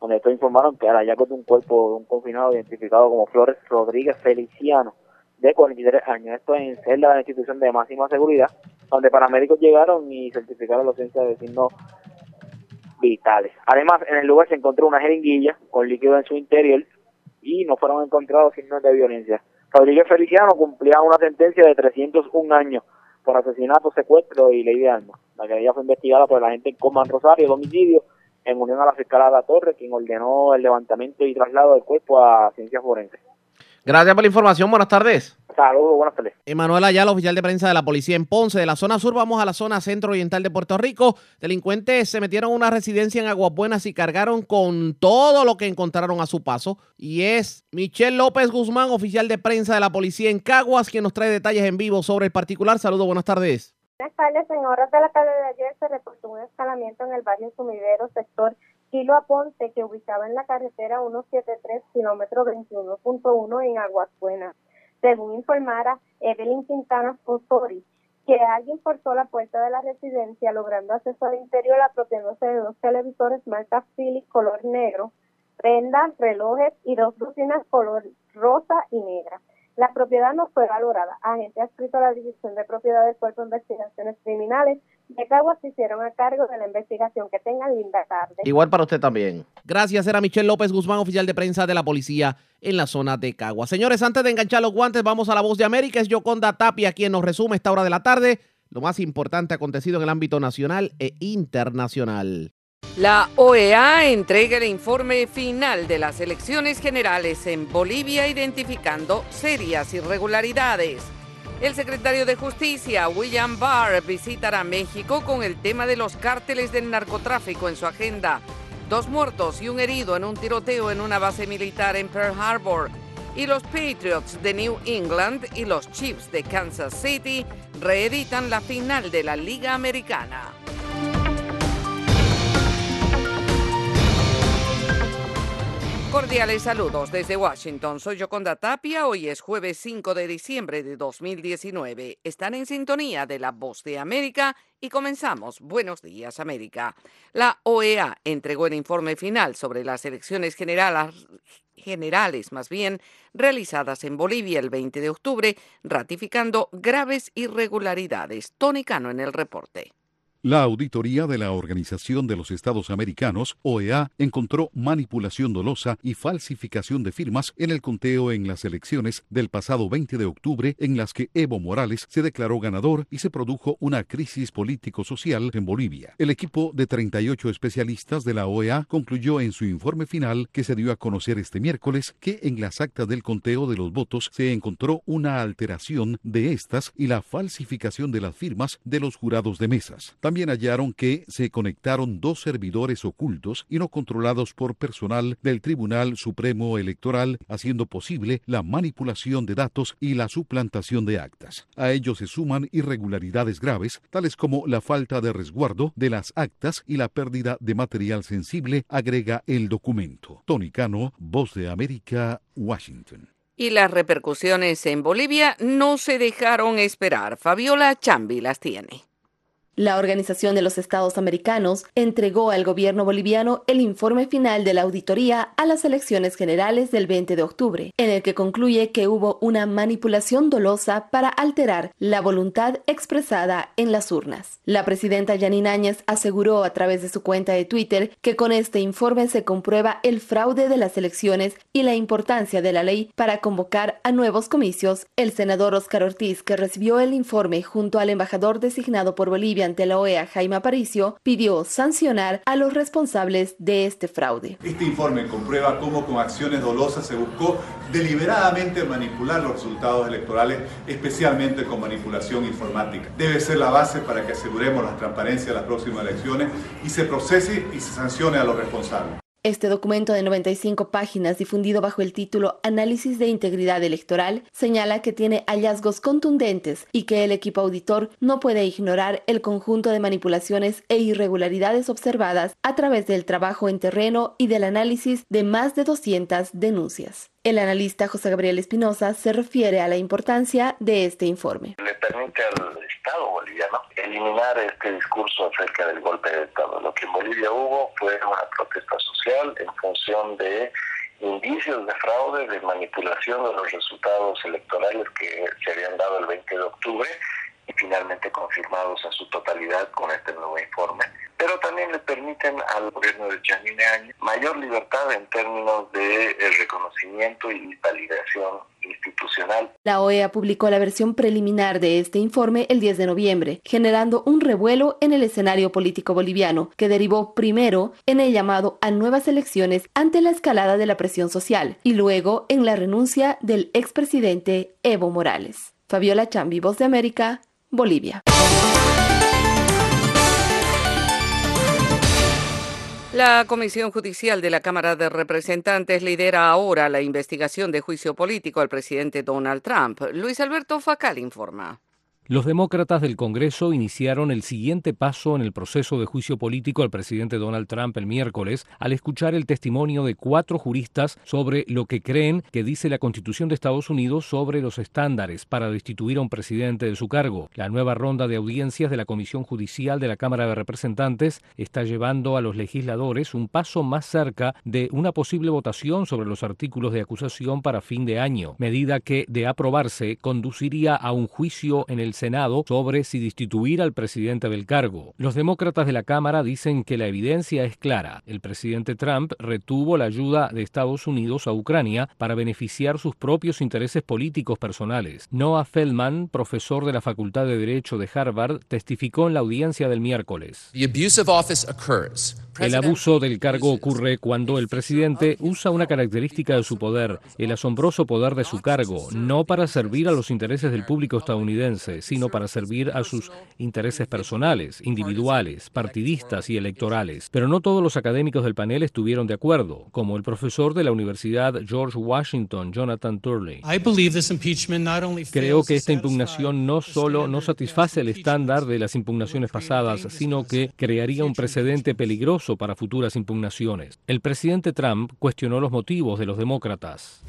donde estos informaron que al hallazgo de un cuerpo de un confinado identificado como Flores Rodríguez Feliciano, de 43 años. Esto en celda de la institución de máxima seguridad, donde paramédicos llegaron y certificaron la ausencia de signos vitales. Además, en el lugar se encontró una jeringuilla con líquido en su interior y no fueron encontrados signos de violencia. Rodríguez Feliciano cumplía una sentencia de 301 años por asesinato, secuestro y ley de armas. La querella fue investigada por el agente Coman Rosario de homicidio en unión a la fiscal Ada Torres, quien ordenó el levantamiento y traslado del cuerpo a ciencias forenses. Gracias por la información. Buenas tardes. Saludos, buenas tardes. Emanuel Ayala, oficial de prensa de la policía en Ponce. De la zona sur vamos a la zona centro-oriental de Puerto Rico. Delincuentes se metieron a una residencia en Aguabuenas y cargaron con todo lo que encontraron a su paso. Y es Michelle López Guzmán, oficial de prensa de la policía en Caguas, quien nos trae detalles en vivo sobre el particular. Saludos, buenas tardes. Buenas tardes. En horas de la tarde de ayer se reportó un escalamiento en el barrio Sumidero, sector Kilo Aponte, que ubicaba en la carretera 173, kilómetro 21.1 en Aguas Buenas. Según informara Evelyn Quintana Fosori, que alguien forzó la puerta de la residencia logrando acceso al interior apropiándose de dos televisores marca Philips color negro, prendas, relojes y dos bocinas color rosa y negra. La propiedad no fue valorada. Agente adscrito a la División de Propiedad del Cuerpo de Investigaciones Criminales de Caguas se hicieron a cargo de la investigación. Que tengan linda tarde. Igual para usted también. Gracias, era Michelle López Guzmán, oficial de prensa de la policía en la zona de Caguas. Señores, antes de enganchar los guantes, vamos a la voz de América. Es Yoconda Tapia quien nos resume esta hora de la tarde lo más importante acontecido en el ámbito nacional e internacional. La OEA entrega el informe final de las elecciones generales en Bolivia identificando serias irregularidades. El secretario de Justicia, William Barr, visitará México con el tema de los cárteles del narcotráfico en su agenda. Dos muertos y un herido en un tiroteo en una base militar en Pearl Harbor. Y los Patriots de New England y los Chiefs de Kansas City reeditan la final de la Liga Americana. Cordiales saludos desde Washington. Soy Yoconda Tapia. Hoy es jueves 5 de diciembre de 2019. Están en sintonía de La Voz de América y comenzamos. Buenos días, América. La OEA entregó el informe final sobre las elecciones generales, generales más bien, realizadas en Bolivia el 20 de octubre, ratificando graves irregularidades. Tony Cano en el reporte. La auditoría de la Organización de los Estados Americanos, OEA, encontró manipulación dolosa y falsificación de firmas en el conteo en las elecciones del pasado 20 de octubre en las que Evo Morales se declaró ganador y se produjo una crisis político-social en Bolivia. El equipo de 38 especialistas de la OEA concluyó en su informe final que se dio a conocer este miércoles que en las actas del conteo de los votos se encontró una alteración de estas y la falsificación de las firmas de los jurados de mesas. También hallaron que se conectaron dos servidores ocultos y no controlados por personal del Tribunal Supremo Electoral, haciendo posible la manipulación de datos y la suplantación de actas. A ello se suman irregularidades graves, tales como la falta de resguardo de las actas y la pérdida de material sensible, agrega el documento. Tony Cano, Voz de América, Washington. Y las repercusiones en Bolivia no se dejaron esperar. Fabiola Chambi las tiene. La Organización de los Estados Americanos entregó al gobierno boliviano el informe final de la auditoría a las elecciones generales del 20 de octubre, en el que concluye que hubo una manipulación dolosa para alterar la voluntad expresada en las urnas. La presidenta Yanine Áñez aseguró a través de su cuenta de Twitter que con este informe se comprueba el fraude de las elecciones y la importancia de la ley para convocar a nuevos comicios. El senador Oscar Ortiz, que recibió el informe junto al embajador designado por Bolivia la OEA, Jaime Aparicio, pidió sancionar a los responsables de este fraude. Este informe comprueba cómo con acciones dolosas se buscó deliberadamente manipular los resultados electorales, especialmente con manipulación informática. Debe ser la base para que aseguremos la transparencia de las próximas elecciones y se procese y se sancione a los responsables. Este documento de 95 páginas, difundido bajo el título Análisis de Integridad Electoral, señala que tiene hallazgos contundentes y que el equipo auditor no puede ignorar el conjunto de manipulaciones e irregularidades observadas a través del trabajo en terreno y del análisis de más de 200 denuncias. El analista José Gabriel Espinosa se refiere a la importancia de este informe. Le permite al Estado boliviano eliminar este discurso acerca del golpe de Estado. Lo que en Bolivia hubo fue una protesta social en función de indicios de fraude, de manipulación de los resultados electorales que se habían dado el 20 de octubre finalmente confirmados en su totalidad con este nuevo informe. Pero también le permiten al gobierno de Janine Áñez mayor libertad en términos de eh, reconocimiento y validación institucional. La OEA publicó la versión preliminar de este informe el 10 de noviembre, generando un revuelo en el escenario político boliviano, que derivó primero en el llamado a nuevas elecciones ante la escalada de la presión social y luego en la renuncia del expresidente Evo Morales. Fabiola Chambi, Voz de América, Bolivia. La Comisión Judicial de la Cámara de Representantes lidera ahora la investigación de juicio político al presidente Donald Trump. Luis Alberto Facal informa. Los demócratas del Congreso iniciaron el siguiente paso en el proceso de juicio político al presidente Donald Trump el miércoles al escuchar el testimonio de cuatro juristas sobre lo que creen que dice la Constitución de Estados Unidos sobre los estándares para destituir a un presidente de su cargo. La nueva ronda de audiencias de la Comisión Judicial de la Cámara de Representantes está llevando a los legisladores un paso más cerca de una posible votación sobre los artículos de acusación para fin de año, medida que, de aprobarse, conduciría a un juicio en el Senado sobre si destituir al presidente del cargo. Los demócratas de la Cámara dicen que la evidencia es clara. El presidente Trump retuvo la ayuda de Estados Unidos a Ucrania para beneficiar sus propios intereses políticos personales. Noah Feldman, profesor de la Facultad de Derecho de Harvard, testificó en la audiencia del miércoles. El abuso del cargo ocurre cuando el presidente usa una característica de su poder, el asombroso poder de su cargo, no para servir a los intereses del público estadounidense, sino para servir a sus intereses personales, individuales, partidistas y electorales. Pero no todos los académicos del panel estuvieron de acuerdo, como el profesor de la Universidad George Washington, Jonathan Turley. Creo que esta impugnación no solo no satisface el estándar de las impugnaciones pasadas, sino que crearía un precedente peligroso para futuras impugnaciones. El presidente Trump cuestionó los motivos de los demócratas.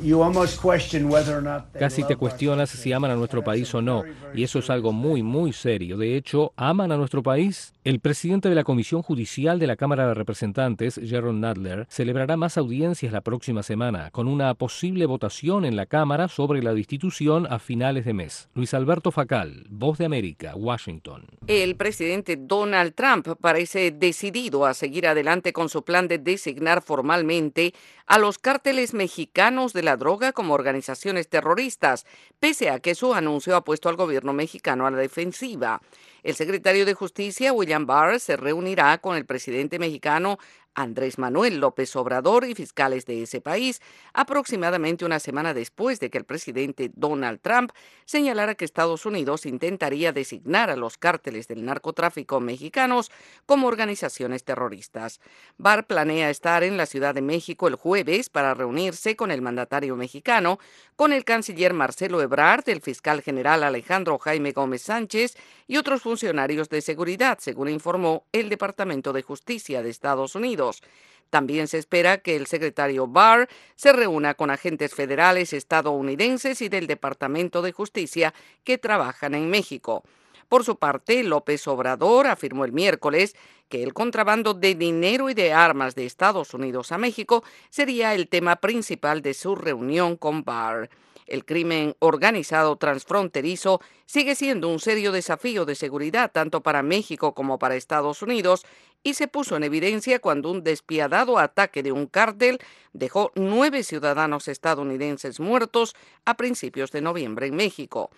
Casi te cuestionas si aman a nuestro país o no, y eso es algo muy, muy serio. De hecho, ¿aman a nuestro país? El presidente de la Comisión Judicial de la Cámara de Representantes, Jerome Nadler, celebrará más audiencias la próxima semana, con una posible votación en la Cámara sobre la destitución a finales de mes. Luis Alberto Facal, Voz de América, Washington. El presidente Donald Trump parece decidido a seguir adelante con su plan de designar formalmente a los cárteles mexicanos de la droga como organizaciones terroristas, pese a que su anuncio ha puesto al gobierno mexicano a la defensiva. El secretario de Justicia, William Barr, se reunirá con el presidente mexicano Andrés Manuel López Obrador y fiscales de ese país, aproximadamente una semana después de que el presidente Donald Trump señalara que Estados Unidos intentaría designar a los cárteles del narcotráfico mexicanos como organizaciones terroristas. Barr planea estar en la Ciudad de México el jueves para reunirse con el mandatario mexicano, con el canciller Marcelo Ebrard, el fiscal general Alejandro Jaime Gómez Sánchez y otros funcionarios de seguridad, según informó el Departamento de Justicia de Estados Unidos. También se espera que el secretario Barr se reúna con agentes federales estadounidenses y del Departamento de Justicia que trabajan en México. Por su parte, López Obrador afirmó el miércoles que el contrabando de dinero y de armas de Estados Unidos a México sería el tema principal de su reunión con Barr. El crimen organizado transfronterizo sigue siendo un serio desafío de seguridad tanto para México como para Estados Unidos y se puso en evidencia cuando un despiadado ataque de un cártel dejó nueve ciudadanos estadounidenses muertos a principios de noviembre en México.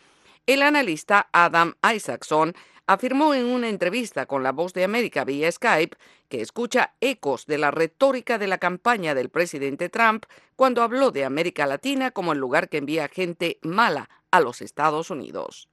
El analista Adam Isaacson afirmó en una entrevista con La Voz de América vía Skype que escucha ecos de la retórica de la campaña del presidente Trump cuando habló de América Latina como el lugar que envía gente mala a los Estados Unidos.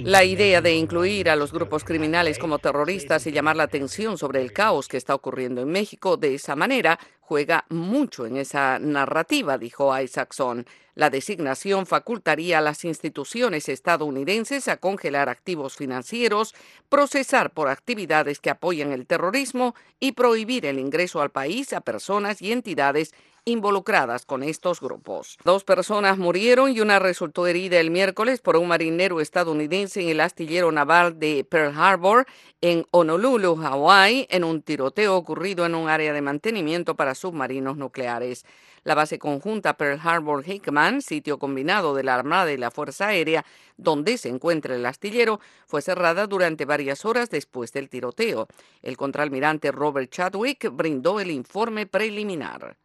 La idea de incluir a los grupos criminales como terroristas y llamar la atención sobre el caos que está ocurriendo en México de esa manera juega mucho en esa narrativa, dijo Isaacson. La designación facultaría a las instituciones estadounidenses a congelar activos financieros, procesar por actividades que apoyan el terrorismo y prohibir el ingreso al país a personas y entidades involucradas con estos grupos. Dos personas murieron y una resultó herida el miércoles por un marinero estadounidense en el astillero naval de Pearl Harbor en Honolulu, Hawái, en un tiroteo ocurrido en un área de mantenimiento para submarinos nucleares. La base conjunta Pearl Harbor Hickman, sitio combinado de la Armada y la Fuerza Aérea, donde se encuentra el astillero, fue cerrada durante varias horas después del tiroteo. El contraalmirante Robert Chadwick brindó el informe preliminar.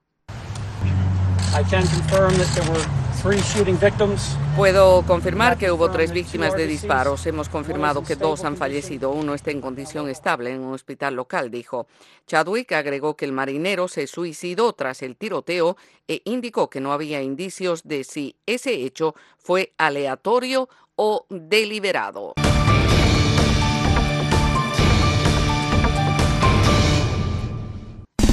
Puedo confirmar que hubo tres víctimas de disparos. Hemos confirmado que dos han fallecido. Uno está en condición estable en un hospital local, dijo. Chadwick agregó que el marinero se suicidó tras el tiroteo e indicó que no había indicios de si ese hecho fue aleatorio o deliberado.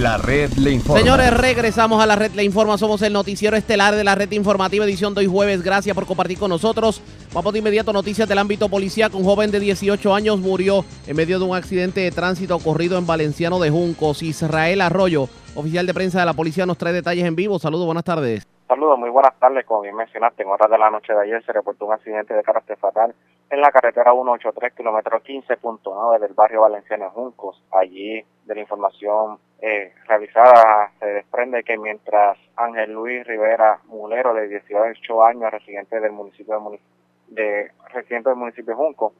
La red le informa. Señores, regresamos a la red Le Informa. Somos el noticiero estelar de la red informativa edición de hoy jueves. Gracias por compartir con nosotros. Vamos de inmediato noticias del ámbito policial. Un joven de 18 años murió en medio de un accidente de tránsito ocurrido en Valenciano de Juncos. Israel Arroyo, oficial de prensa de la policía, nos trae detalles en vivo. Saludos, buenas tardes. Saludos, muy buenas tardes. Como bien mencionaste, en horas de la noche de ayer se reportó un accidente de carácter fatal en la carretera 183, kilómetro 15.9 del barrio Valenciano de Juncos. Allí, de la información eh, realizada, se desprende que mientras Ángel Luis Rivera Mulero, de 18 años, residente del municipio de, Muni- de residente del municipio de Junco,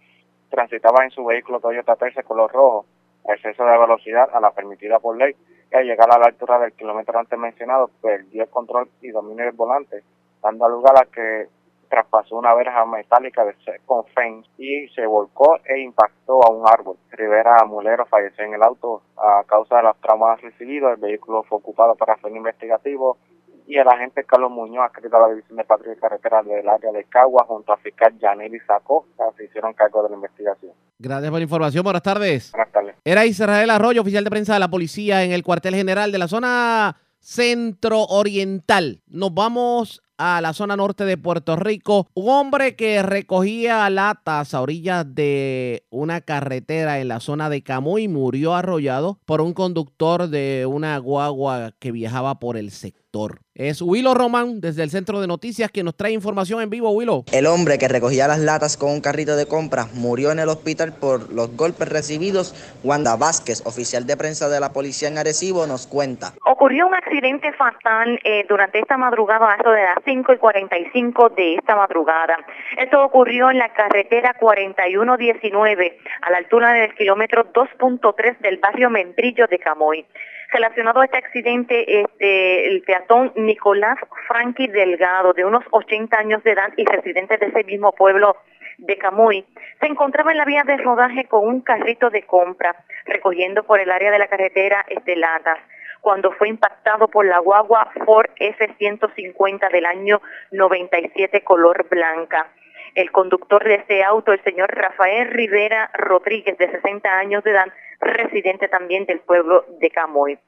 transitaba en su vehículo Toyota Terce color rojo, exceso de velocidad a la permitida por ley y al llegar a la altura del kilómetro antes mencionado perdió el control y dominio del volante, dando lugar a que traspasó una verja metálica de con fence y se volcó e impactó a un árbol. Rivera Mulero falleció en el auto a causa de los traumas recibidos. El vehículo fue ocupado para fin investigativo y el agente Carlos Muñoz, adscrito a la División de Patrulla y Carretera del área de Cagua, junto a fiscal Yaneli Sacó, se hicieron cargo de la investigación. Gracias por la información. Buenas tardes. Buenas tardes. Era Israel Arroyo, oficial de prensa de la policía en el cuartel general de la zona centro oriental. Nos vamos a la zona norte de Puerto Rico. Un hombre que recogía latas a orillas de una carretera en la zona de Camuy murió arrollado por un conductor de una guagua que viajaba por el sector. Es Willow Román desde el Centro de Noticias que nos trae información en vivo, Willow. El hombre que recogía las latas con un carrito de compras murió en el hospital por los golpes recibidos. Wanda Vázquez, oficial de prensa de la policía en Arecibo, nos cuenta. Ocurrió un accidente fatal eh, durante esta madrugada, a eso de las 5 y 45 de esta madrugada. Esto ocurrió en la carretera 4119, a la altura del kilómetro 2.3 del barrio Membrillo de Camoy. Relacionado a este accidente, este, el peatón Nicolás Frankie Delgado, de unos 80 años de edad y residente de ese mismo pueblo de Camuy, se encontraba en la vía de rodaje con un carrito de compra, recogiendo por el área de la carretera este latas, cuando fue impactado por la guagua Ford F-150 del año 97 color blanca. El conductor de ese auto, el señor Rafael Rivera Rodríguez, de 60 años de edad, residente también del pueblo de Camoy.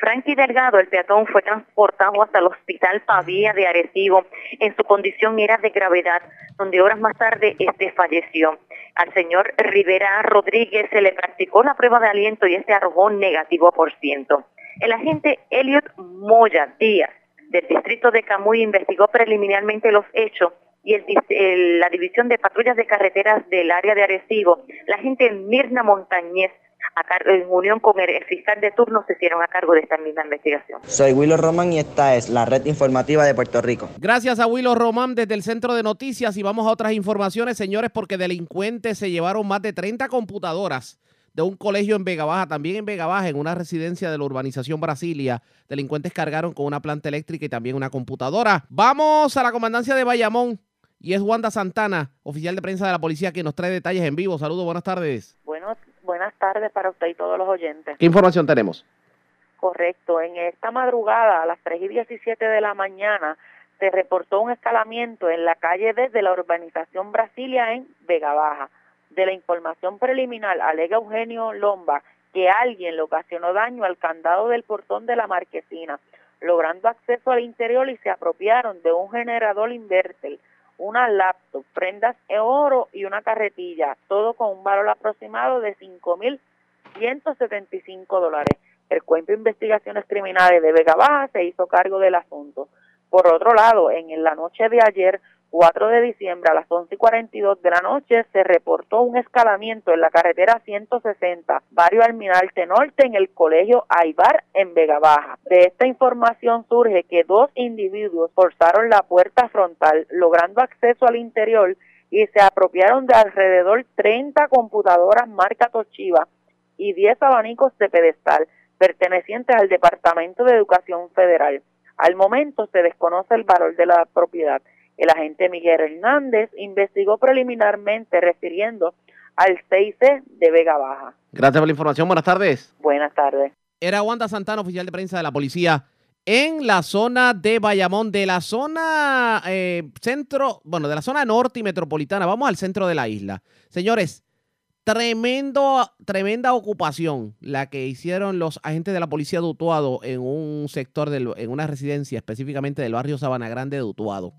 Frankie Delgado, el peatón, fue transportado hasta el hospital Pavía de Arecibo. En su condición era de gravedad, donde horas más tarde este falleció. Al señor Rivera Rodríguez se le practicó la prueba de aliento y este arrojó negativo por ciento. El agente Elliot Moya Díaz, del distrito de Camuy, investigó preliminarmente los hechos y el, la División de Patrullas de Carreteras del área de Arecibo, la agente Mirna Montañez, en unión con el fiscal de turno se hicieron a cargo de esta misma investigación. Soy Willow Román y esta es la red informativa de Puerto Rico. Gracias a Willow Román desde el Centro de Noticias y vamos a otras informaciones, señores, porque delincuentes se llevaron más de 30 computadoras de un colegio en Vega Baja, también en Vega Baja, en una residencia de la urbanización Brasilia. Delincuentes cargaron con una planta eléctrica y también una computadora. Vamos a la comandancia de Bayamón. Y es Wanda Santana, oficial de prensa de la policía, que nos trae detalles en vivo. Saludos, buenas tardes. Bueno, buenas tardes para usted y todos los oyentes. ¿Qué información tenemos? Correcto. En esta madrugada, a las 3 y 17 de la mañana, se reportó un escalamiento en la calle desde la urbanización Brasilia en Vega Baja. De la información preliminar, alega Eugenio Lomba que alguien le ocasionó daño al candado del portón de la marquesina, logrando acceso al interior y se apropiaron de un generador inverter una laptop, prendas en oro y una carretilla, todo con un valor aproximado de 5.175 dólares. El Cuerpo de Investigaciones Criminales de Vega Baja se hizo cargo del asunto. Por otro lado, en la noche de ayer, 4 de diciembre a las 11 y 42 de la noche se reportó un escalamiento en la carretera 160, barrio Almirante Norte, en el colegio Aibar, en Vega Baja. De esta información surge que dos individuos forzaron la puerta frontal, logrando acceso al interior y se apropiaron de alrededor 30 computadoras marca Toshiba y 10 abanicos de pedestal pertenecientes al Departamento de Educación Federal. Al momento se desconoce el valor de la propiedad. El agente Miguel Hernández investigó preliminarmente refiriendo al 6C de Vega Baja. Gracias por la información. Buenas tardes. Buenas tardes. Era Wanda Santana, oficial de prensa de la policía en la zona de Bayamón, de la zona eh, centro, bueno, de la zona norte y metropolitana. Vamos al centro de la isla. Señores, tremendo, tremenda ocupación la que hicieron los agentes de la policía de Utuado en un sector, del, en una residencia específicamente del barrio Sabana Grande de Utuado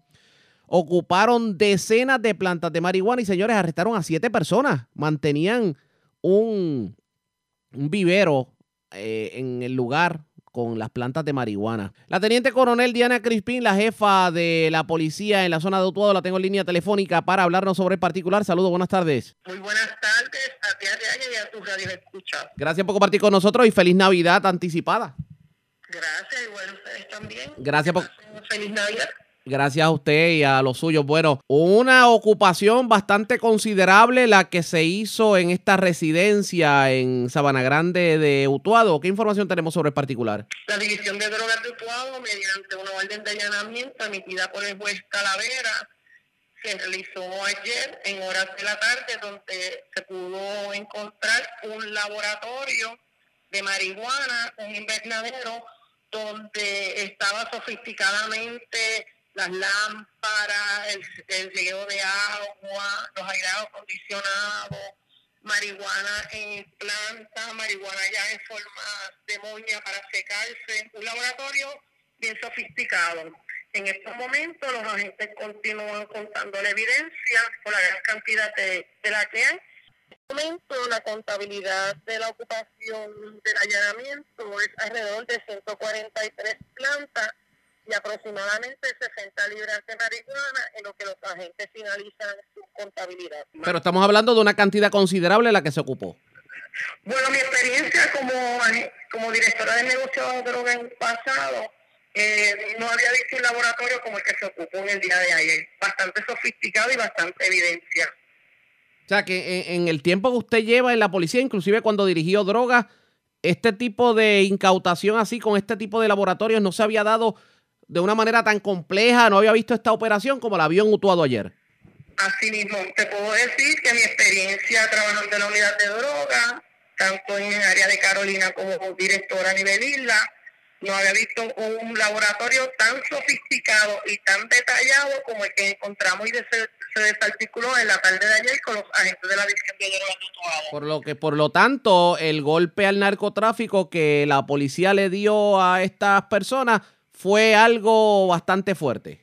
ocuparon decenas de plantas de marihuana y señores, arrestaron a siete personas. Mantenían un, un vivero eh, en el lugar con las plantas de marihuana. La teniente coronel Diana Crispín, la jefa de la policía en la zona de Utuado, la tengo en línea telefónica para hablarnos sobre el particular. Saludos, buenas tardes. Muy buenas tardes a ti, a y a tu radio escucha. Gracias por compartir con nosotros y feliz Navidad anticipada. Gracias, igual ustedes también. Gracias por... Feliz Navidad. Gracias a usted y a los suyos. Bueno, una ocupación bastante considerable la que se hizo en esta residencia en Sabana Grande de Utuado. ¿Qué información tenemos sobre el particular? La División de Drogas de Utuado, mediante una orden de allanamiento emitida por el juez Calavera, se realizó ayer en horas de la tarde, donde se pudo encontrar un laboratorio de marihuana, un invernadero, donde estaba sofisticadamente las lámparas, el, el de agua, los aires acondicionados, marihuana en planta, marihuana ya en forma de moña para secarse, un laboratorio bien sofisticado. En estos momentos los agentes continúan contando la evidencia por la gran cantidad de, de la que hay. En este momento la contabilidad de la ocupación del allanamiento es alrededor de 143 plantas y aproximadamente 60 libras de marihuana en lo que los agentes finalizan su contabilidad. Pero estamos hablando de una cantidad considerable la que se ocupó. Bueno, mi experiencia como, como directora de negocio de droga en el pasado, eh, no había visto un laboratorio como el que se ocupó en el día de ayer. Bastante sofisticado y bastante evidencia. O sea, que en, en el tiempo que usted lleva en la policía, inclusive cuando dirigió drogas, este tipo de incautación así con este tipo de laboratorios no se había dado de una manera tan compleja, no había visto esta operación como la vio en Utuado ayer. Así mismo, te puedo decir que mi experiencia trabajando en la unidad de droga, tanto en el área de Carolina como directora a nivel isla, no había visto un laboratorio tan sofisticado y tan detallado como el que encontramos y se, desarticuló en la tarde de ayer con los agentes de la División de Drogas. Por lo que, por lo tanto, el golpe al narcotráfico que la policía le dio a estas personas fue algo bastante fuerte.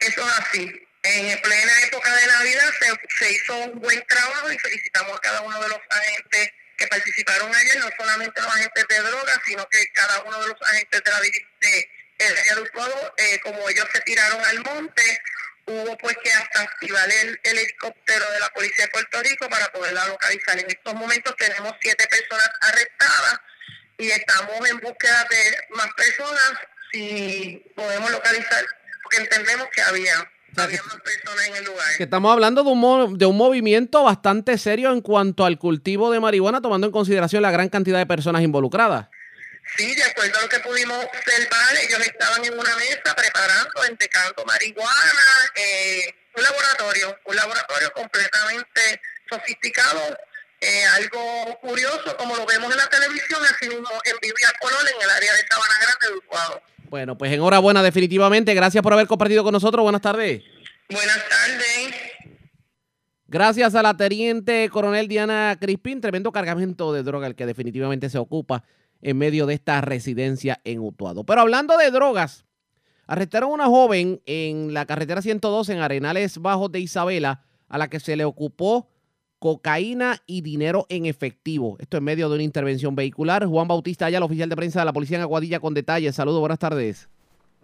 Eso es así. En plena época de Navidad se, hizo un buen trabajo y felicitamos a cada uno de los agentes que participaron ayer, no solamente los agentes de drogas, sino que cada uno de los agentes de la de, el área de Utuado, eh, como ellos se tiraron al monte, hubo pues que hasta activar el, el, helicóptero de la Policía de Puerto Rico para poderla localizar. En estos momentos tenemos siete personas arrestadas y estamos en búsqueda de más personas si podemos localizar, porque entendemos que había, había más personas en el lugar. Que estamos hablando de un, mo- de un movimiento bastante serio en cuanto al cultivo de marihuana, tomando en consideración la gran cantidad de personas involucradas. Sí, de acuerdo a lo que pudimos observar, ellos estaban en una mesa preparando, entecando marihuana, eh, un laboratorio, un laboratorio completamente sofisticado, eh, algo curioso, como lo vemos en la televisión, así mismo en vivo y a color en el área de Sabana Grande de Utuado. Bueno, pues enhorabuena definitivamente. Gracias por haber compartido con nosotros. Buenas tardes. Buenas tardes. Gracias a la teniente coronel Diana Crispín, tremendo cargamento de droga el que definitivamente se ocupa en medio de esta residencia en Utuado. Pero hablando de drogas, arrestaron a una joven en la carretera 112 en Arenales Bajos de Isabela a la que se le ocupó cocaína y dinero en efectivo. Esto en medio de una intervención vehicular. Juan Bautista Ayala, oficial de prensa de la policía en Aguadilla con detalles. Saludos, buenas tardes.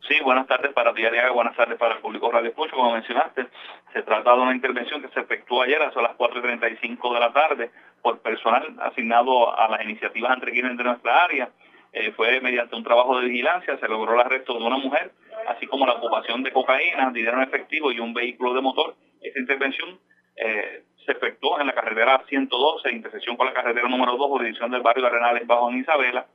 Sí, buenas tardes para ti, Ariaga, buenas tardes para el público Radio Escucho. Como mencionaste, se trata de una intervención que se efectuó ayer a las 4.35 de la tarde por personal asignado a las iniciativas antrequinas de nuestra área. Eh, fue mediante un trabajo de vigilancia, se logró el arresto de una mujer, así como la ocupación de cocaína, dinero en efectivo y un vehículo de motor. Esta intervención eh, se efectuó en la carretera 112, intersección con la carretera número 2, jurisdicción del barrio de Arenales, bajo en Isabela,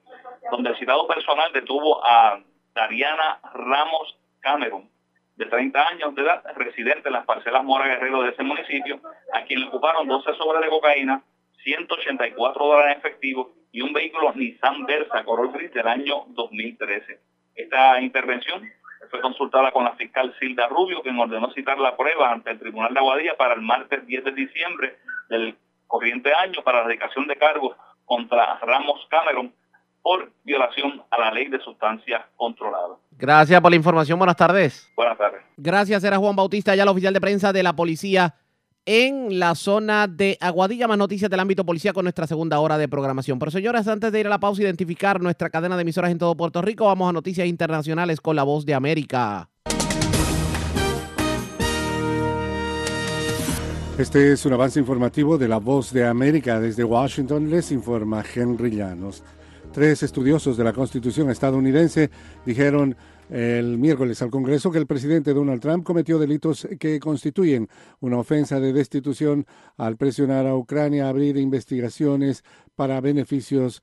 donde el citado personal detuvo a Dariana Ramos Cameron, de 30 años de edad, residente en las parcelas Mora Guerrero de ese municipio, a quien le ocuparon 12 sobres de cocaína, 184 dólares en efectivo y un vehículo Nissan Versa color gris del año 2013. Esta intervención fue consultada con la fiscal Silda Rubio, quien ordenó citar la prueba ante el Tribunal de Aguadilla para el martes 10 de diciembre del corriente año para la dedicación de cargos contra Ramos Cameron por violación a la ley de sustancias controladas. Gracias por la información. Buenas tardes. Buenas tardes. Gracias, era Juan Bautista, ya el oficial de prensa de la policía en la zona de Aguadilla. Más noticias del ámbito policía con nuestra segunda hora de programación. Pero señores, antes de ir a la pausa, identificar nuestra cadena de emisoras en todo Puerto Rico, vamos a noticias internacionales con la voz de América. Este es un avance informativo de La Voz de América. Desde Washington les informa Henry Llanos. Tres estudiosos de la Constitución estadounidense dijeron el miércoles al Congreso que el presidente Donald Trump cometió delitos que constituyen una ofensa de destitución al presionar a Ucrania a abrir investigaciones para beneficios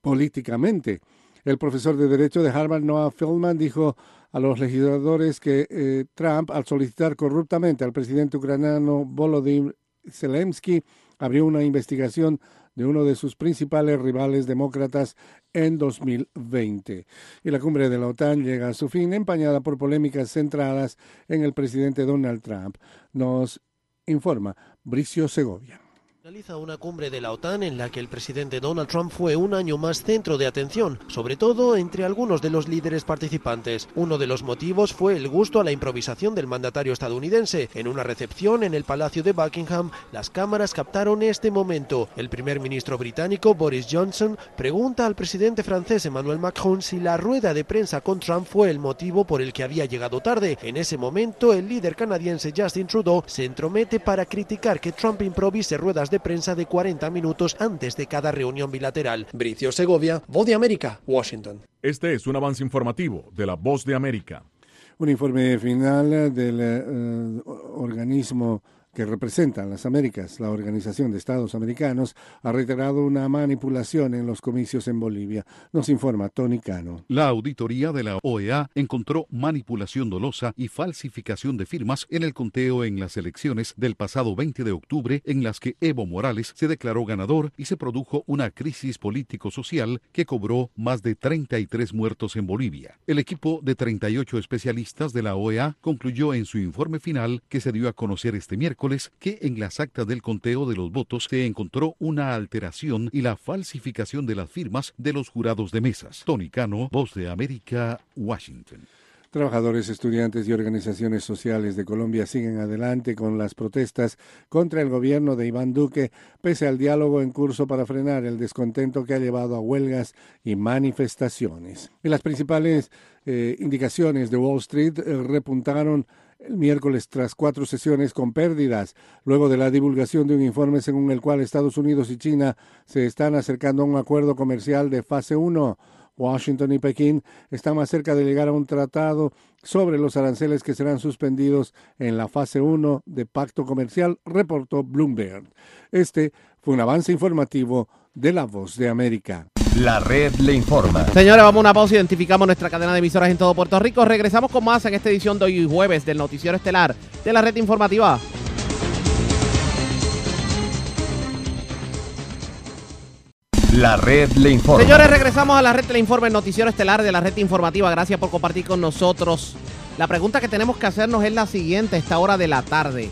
políticamente. El profesor de Derecho de Harvard, Noah Feldman, dijo a los legisladores que eh, Trump, al solicitar corruptamente al presidente ucraniano Volodymyr Zelensky, abrió una investigación de uno de sus principales rivales demócratas en 2020. Y la cumbre de la OTAN llega a su fin empañada por polémicas centradas en el presidente Donald Trump. Nos informa Bricio Segovia. Realiza una cumbre de la OTAN en la que el presidente Donald Trump fue un año más centro de atención, sobre todo entre algunos de los líderes participantes. Uno de los motivos fue el gusto a la improvisación del mandatario estadounidense. En una recepción en el Palacio de Buckingham, las cámaras captaron este momento. El primer ministro británico, Boris Johnson, pregunta al presidente francés Emmanuel Macron si la rueda de prensa con Trump fue el motivo por el que había llegado tarde. En ese momento, el líder canadiense Justin Trudeau se entromete para criticar que Trump improvise ruedas de prensa de 40 minutos antes de cada reunión bilateral. Bricio Segovia, Voz de América, Washington. Este es un avance informativo de la Voz de América. Un informe final del eh, organismo que representa las Américas, la Organización de Estados Americanos, ha reiterado una manipulación en los comicios en Bolivia. Nos informa Tony Cano. La auditoría de la OEA encontró manipulación dolosa y falsificación de firmas en el conteo en las elecciones del pasado 20 de octubre en las que Evo Morales se declaró ganador y se produjo una crisis político-social que cobró más de 33 muertos en Bolivia. El equipo de 38 especialistas de la OEA concluyó en su informe final que se dio a conocer este miércoles que en las actas del conteo de los votos se encontró una alteración y la falsificación de las firmas de los jurados de mesas. Tony Cano, Voz de América, Washington. Trabajadores, estudiantes y organizaciones sociales de Colombia siguen adelante con las protestas contra el gobierno de Iván Duque, pese al diálogo en curso para frenar el descontento que ha llevado a huelgas y manifestaciones. Y las principales eh, indicaciones de Wall Street eh, repuntaron el miércoles tras cuatro sesiones con pérdidas, luego de la divulgación de un informe según el cual Estados Unidos y China se están acercando a un acuerdo comercial de fase 1. Washington y Pekín están más cerca de llegar a un tratado sobre los aranceles que serán suspendidos en la fase 1 de pacto comercial, reportó Bloomberg. Este fue un avance informativo de La Voz de América. La red le informa. Señores, vamos a una pausa. Identificamos nuestra cadena de emisoras en todo Puerto Rico. Regresamos con más en esta edición de hoy jueves del Noticiero Estelar de la red informativa. La red le informa. Señores, regresamos a la red le informa, el Noticiero Estelar de la red informativa. Gracias por compartir con nosotros. La pregunta que tenemos que hacernos es la siguiente a esta hora de la tarde.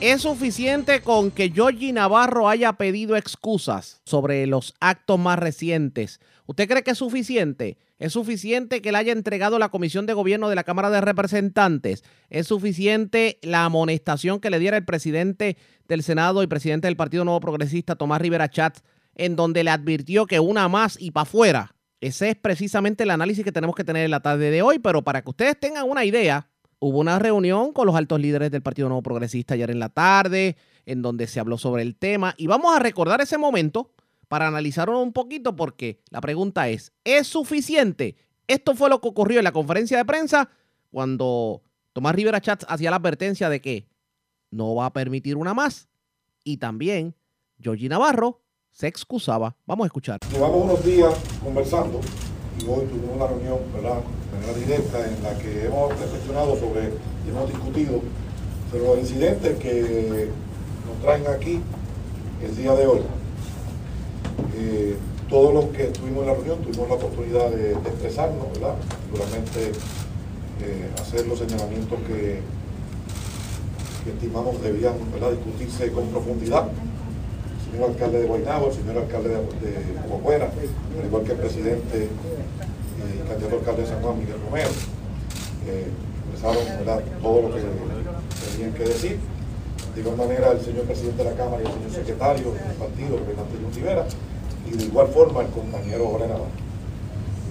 ¿Es suficiente con que Georgie Navarro haya pedido excusas sobre los actos más recientes? ¿Usted cree que es suficiente? ¿Es suficiente que le haya entregado la Comisión de Gobierno de la Cámara de Representantes? ¿Es suficiente la amonestación que le diera el presidente del Senado y presidente del Partido Nuevo Progresista, Tomás Rivera Chatz, en donde le advirtió que una más y para afuera? Ese es precisamente el análisis que tenemos que tener en la tarde de hoy, pero para que ustedes tengan una idea, hubo una reunión con los altos líderes del Partido Nuevo Progresista ayer en la tarde, en donde se habló sobre el tema. Y vamos a recordar ese momento para analizarlo un poquito, porque la pregunta es: ¿es suficiente? Esto fue lo que ocurrió en la conferencia de prensa cuando Tomás Rivera Chats hacía la advertencia de que no va a permitir una más. Y también Georgie Navarro se excusaba. Vamos a escuchar. Llevamos unos días conversando y hoy tuvimos una reunión, ¿verdad? De manera directa en la que hemos reflexionado sobre y hemos discutido sobre los incidentes que nos traen aquí el día de hoy. Eh, todos los que estuvimos en la reunión tuvimos la oportunidad de, expresarnos, ¿verdad? Seguramente eh, hacer los señalamientos que, que estimamos debían ¿verdad? discutirse con profundidad señor alcalde de Guaynabo, el señor alcalde de, de al igual que el presidente y el candidato alcalde de San Juan, Miguel Romero, eh, expresaron ¿verdad? todo lo que tenían que decir. De igual manera, el señor presidente de la Cámara y el señor secretario del partido, representante John Rivera, y de igual forma el compañero Jorge Navarro.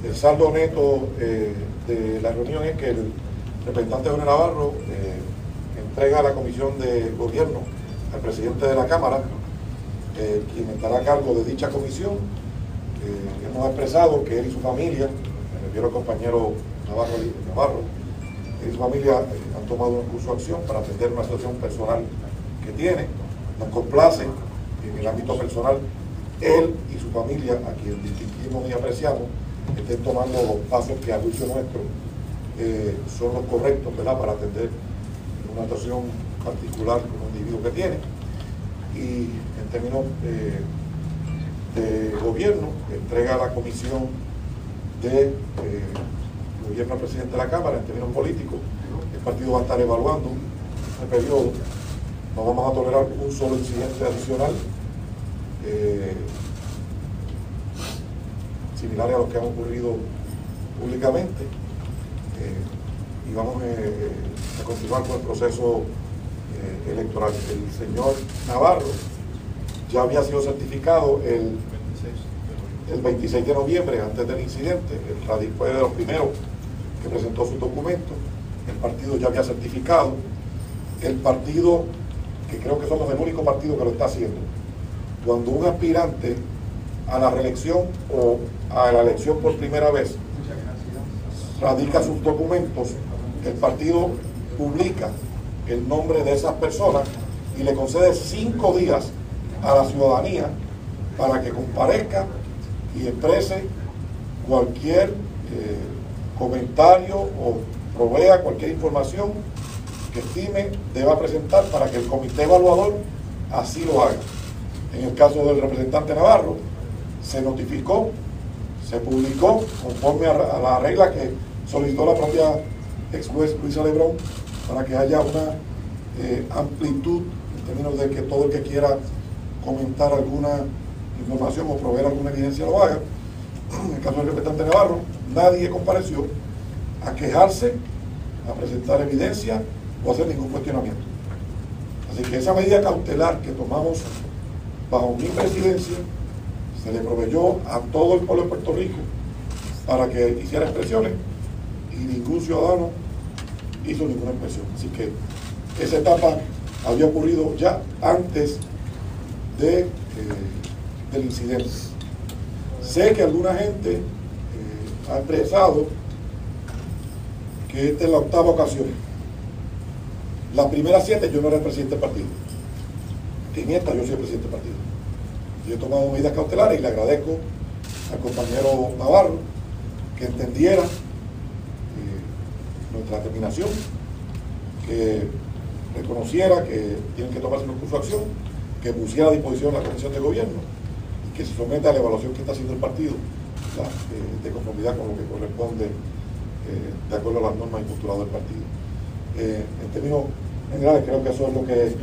El saldo neto eh, de la reunión es que el representante Jorge Navarro eh, entrega a la Comisión de Gobierno al presidente de la Cámara eh, quien estará a cargo de dicha comisión, Eh, hemos expresado que él y su familia, me refiero al compañero Navarro, Navarro él y su familia eh, han tomado un curso de acción para atender una situación personal que tiene. Nos complace en el ámbito personal él y su familia, a quien distinguimos y apreciamos, estén tomando los pasos que a juicio nuestro eh, son los correctos para atender una situación particular como individuo que tiene. Y términos de gobierno, entrega a la comisión de eh, gobierno al presidente de la Cámara en términos políticos. El partido va a estar evaluando este periodo. No vamos a tolerar un solo incidente adicional eh, similares a los que han ocurrido públicamente. Eh, y vamos eh, a continuar con el proceso electoral. El señor Navarro ya había sido certificado el, el 26 de noviembre, antes del incidente. El Radicó fue de los primeros que presentó sus documentos. El partido ya había certificado. El partido, que creo que somos el único partido que lo está haciendo, cuando un aspirante a la reelección o a la elección por primera vez radica sus documentos, el partido publica el nombre de esas personas y le concede cinco días a la ciudadanía para que comparezca y exprese cualquier eh, comentario o provea cualquier información que estime deba presentar para que el comité evaluador así lo haga. En el caso del representante Navarro, se notificó, se publicó conforme a, la regla que solicitó la propia ex juez Luisa Lebrón para que haya una eh, amplitud en términos de que todo el que quiera comentar alguna información o proveer alguna evidencia lo haga. En el caso del representante Navarro, nadie compareció a quejarse, a presentar evidencia o hacer ningún cuestionamiento. Así que esa medida cautelar que tomamos bajo mi presidencia se le proveyó a todo el pueblo de Puerto Rico para que hiciera expresiones y ningún ciudadano hizo ninguna expresión. Así que esa etapa había ocurrido ya antes de, eh, del incidente. Sé que alguna gente eh, ha expresado que esta es la octava ocasión. Las primeras siete yo no era el presidente del partido. En esta yo soy el presidente del partido. Yo he tomado medidas cautelares y le agradezco al compañero Navarro que entendiera eh, nuestra determinación, que reconociera que tienen que tomarse un curso de acción, que pusiera a disposición la Comisión de Gobierno y que se someta a la evaluación que está haciendo el partido de, conformidad con lo que corresponde eh, de acuerdo a las normas y postulados del partido. Eh, en términos generales creo que eso es lo que,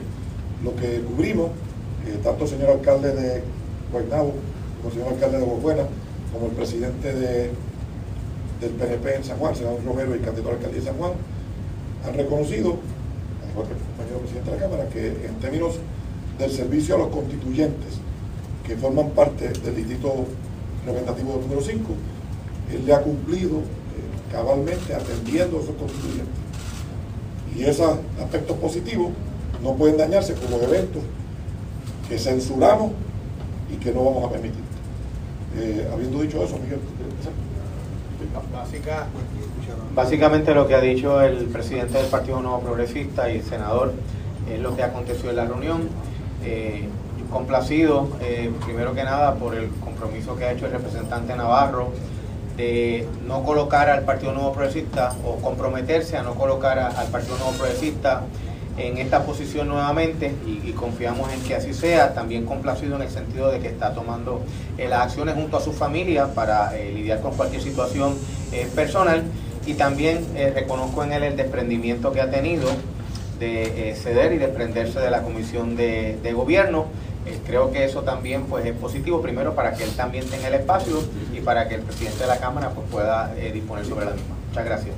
lo que cubrimos tanto el señor alcalde de Guaynabo como el señor alcalde de Bobuena, como el presidente de, del PNP en San Juan, senador Romero y candidato a alcaldía de San Juan, han reconocido, al igual el compañero presidente de la Cámara, que en términos del servicio a los constituyentes que forman parte del distrito representativo número 5, él le ha cumplido eh, cabalmente atendiendo a esos constituyentes. Y esos aspectos positivos no pueden dañarse con los eventos que censuramos y que no vamos a permitir. Eh, habiendo dicho eso, Miguel, Básicamente lo que ha dicho el presidente del Partido Nuevo Progresista y el senador es lo que aconteció en la reunión. Eh, complacido, eh, primero que nada, por el compromiso que ha hecho el representante Navarro de no colocar al Partido Nuevo Progresista o comprometerse a no colocar al Partido Nuevo Progresista en esta posición nuevamente y, confiamos en que así sea. También complacido en el sentido de que está tomando eh, las acciones junto a su familia para lidiar con cualquier situación personal y también reconozco en él el desprendimiento que ha tenido de ceder y desprenderse de la comisión de, gobierno. creo que eso también pues, es positivo, primero para que él también tenga el espacio y para que el presidente de la Cámara pues, pueda disponer sobre la misma. Muchas gracias.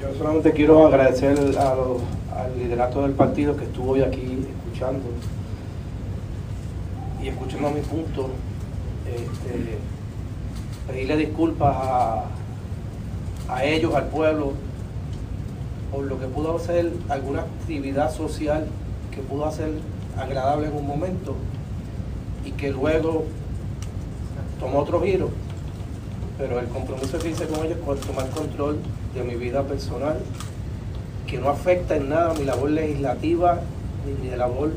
Yo solamente quiero agradecer al liderato del partido que estuvo hoy aquí escuchando y escuchando mi punto. Este, pedirle disculpas a, a ellos, al pueblo, por lo que pudo hacer alguna actividad social que pudo hacer agradable en un momento y que luego tomó otro giro, pero el compromiso que hice con ellos es tomar control de mi vida personal, que no afecta en nada mi labor legislativa ni mi labor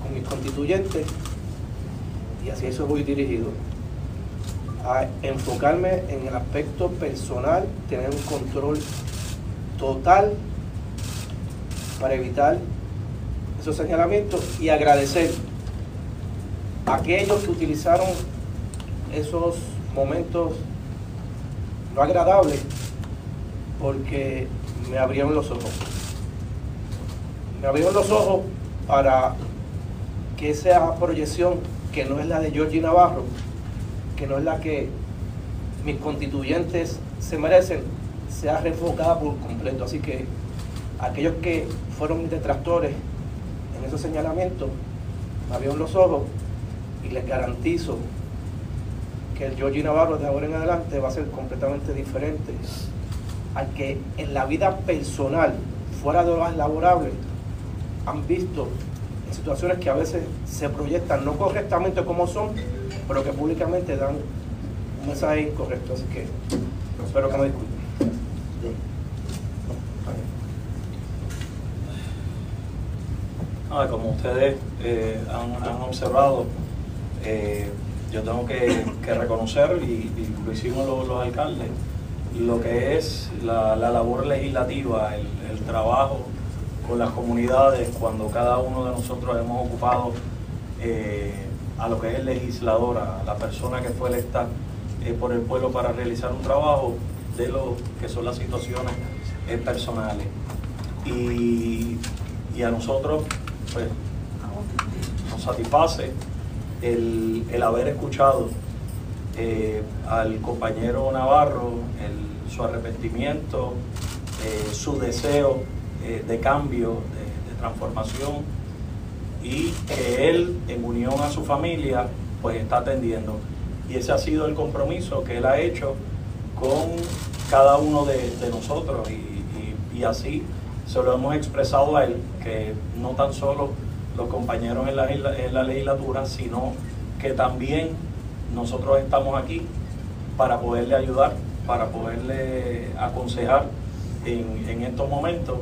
con mis constituyentes, y así eso voy dirigido. A enfocarme en el aspecto personal, tener un control total para evitar esos señalamientos y agradecer a aquellos que utilizaron esos momentos no agradables porque me abrieron los ojos. Me abrieron los ojos para que esa proyección, que no es la de Georgie Navarro, que no es la que mis constituyentes se merecen, sea reenfocada por completo. Así que aquellos que fueron detractores en esos señalamientos, me abrieron los ojos y les garantizo que el Georgie Navarro de ahora en adelante va a ser completamente diferente al que en la vida personal, fuera de lo más laborable, han visto en situaciones que a veces se proyectan no correctamente como son, pero que públicamente dan un mensaje incorrecto. Así que espero que me disculpen. Ah, como ustedes eh, han, observado, eh, yo tengo que, reconocer, y, lo hicimos los, alcaldes, lo que es la, labor legislativa, el, trabajo con las comunidades, cuando cada uno de nosotros hemos ocupado eh, a lo que es el legislador, a la persona que fue electa por el pueblo para realizar un trabajo de lo que son las situaciones personales. Y a nosotros pues, nos satisface el, haber escuchado eh, al compañero Navarro, su arrepentimiento, eh, su deseo eh, de cambio, de, transformación y que él en unión a su familia pues está atendiendo. Y ese ha sido el compromiso que él ha hecho con cada uno de, nosotros y así se lo hemos expresado a él, que no tan solo los compañeros en la, en la legislatura, sino que también nosotros estamos aquí para poderle ayudar, para poderle aconsejar en, estos momentos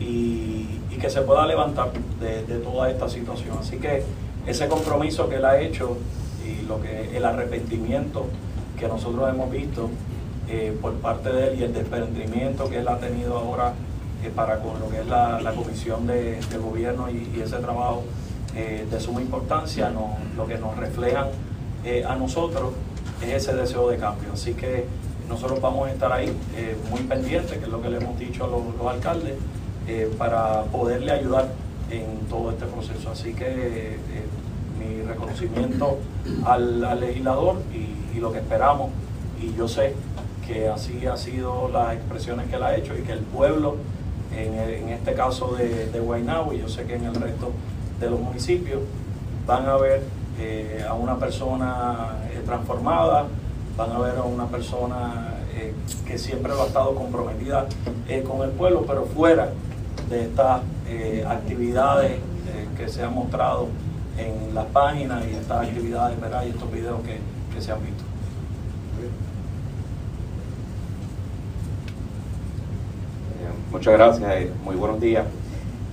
y, que se pueda levantar de, toda esta situación. Así que ese compromiso que él ha hecho y lo que el arrepentimiento que nosotros hemos visto eh, por parte de él y el desprendimiento que él ha tenido ahora eh, para con lo que es la, comisión de, gobierno y, ese trabajo eh, de suma importancia, lo que nos reflejan eh, a nosotros es ese deseo de cambio. Así que nosotros vamos a estar ahí muy pendientes, que es lo que le hemos dicho a los, alcaldes, para poderle ayudar en todo este proceso. Así que mi reconocimiento al, legislador y, y, lo que esperamos, y yo sé que así ha sido las expresiones que él ha hecho y que el pueblo en, este caso de, de y yo sé que en el resto de los municipios, van a ver eh, a una persona eh, transformada, van a ver a una persona eh, que siempre ha estado comprometida con el pueblo, pero fuera de estas actividades que se han mostrado en las páginas y estas actividades ¿verdad? y estos videos que, que se han visto. Muchas gracias, eh, muy buenos días.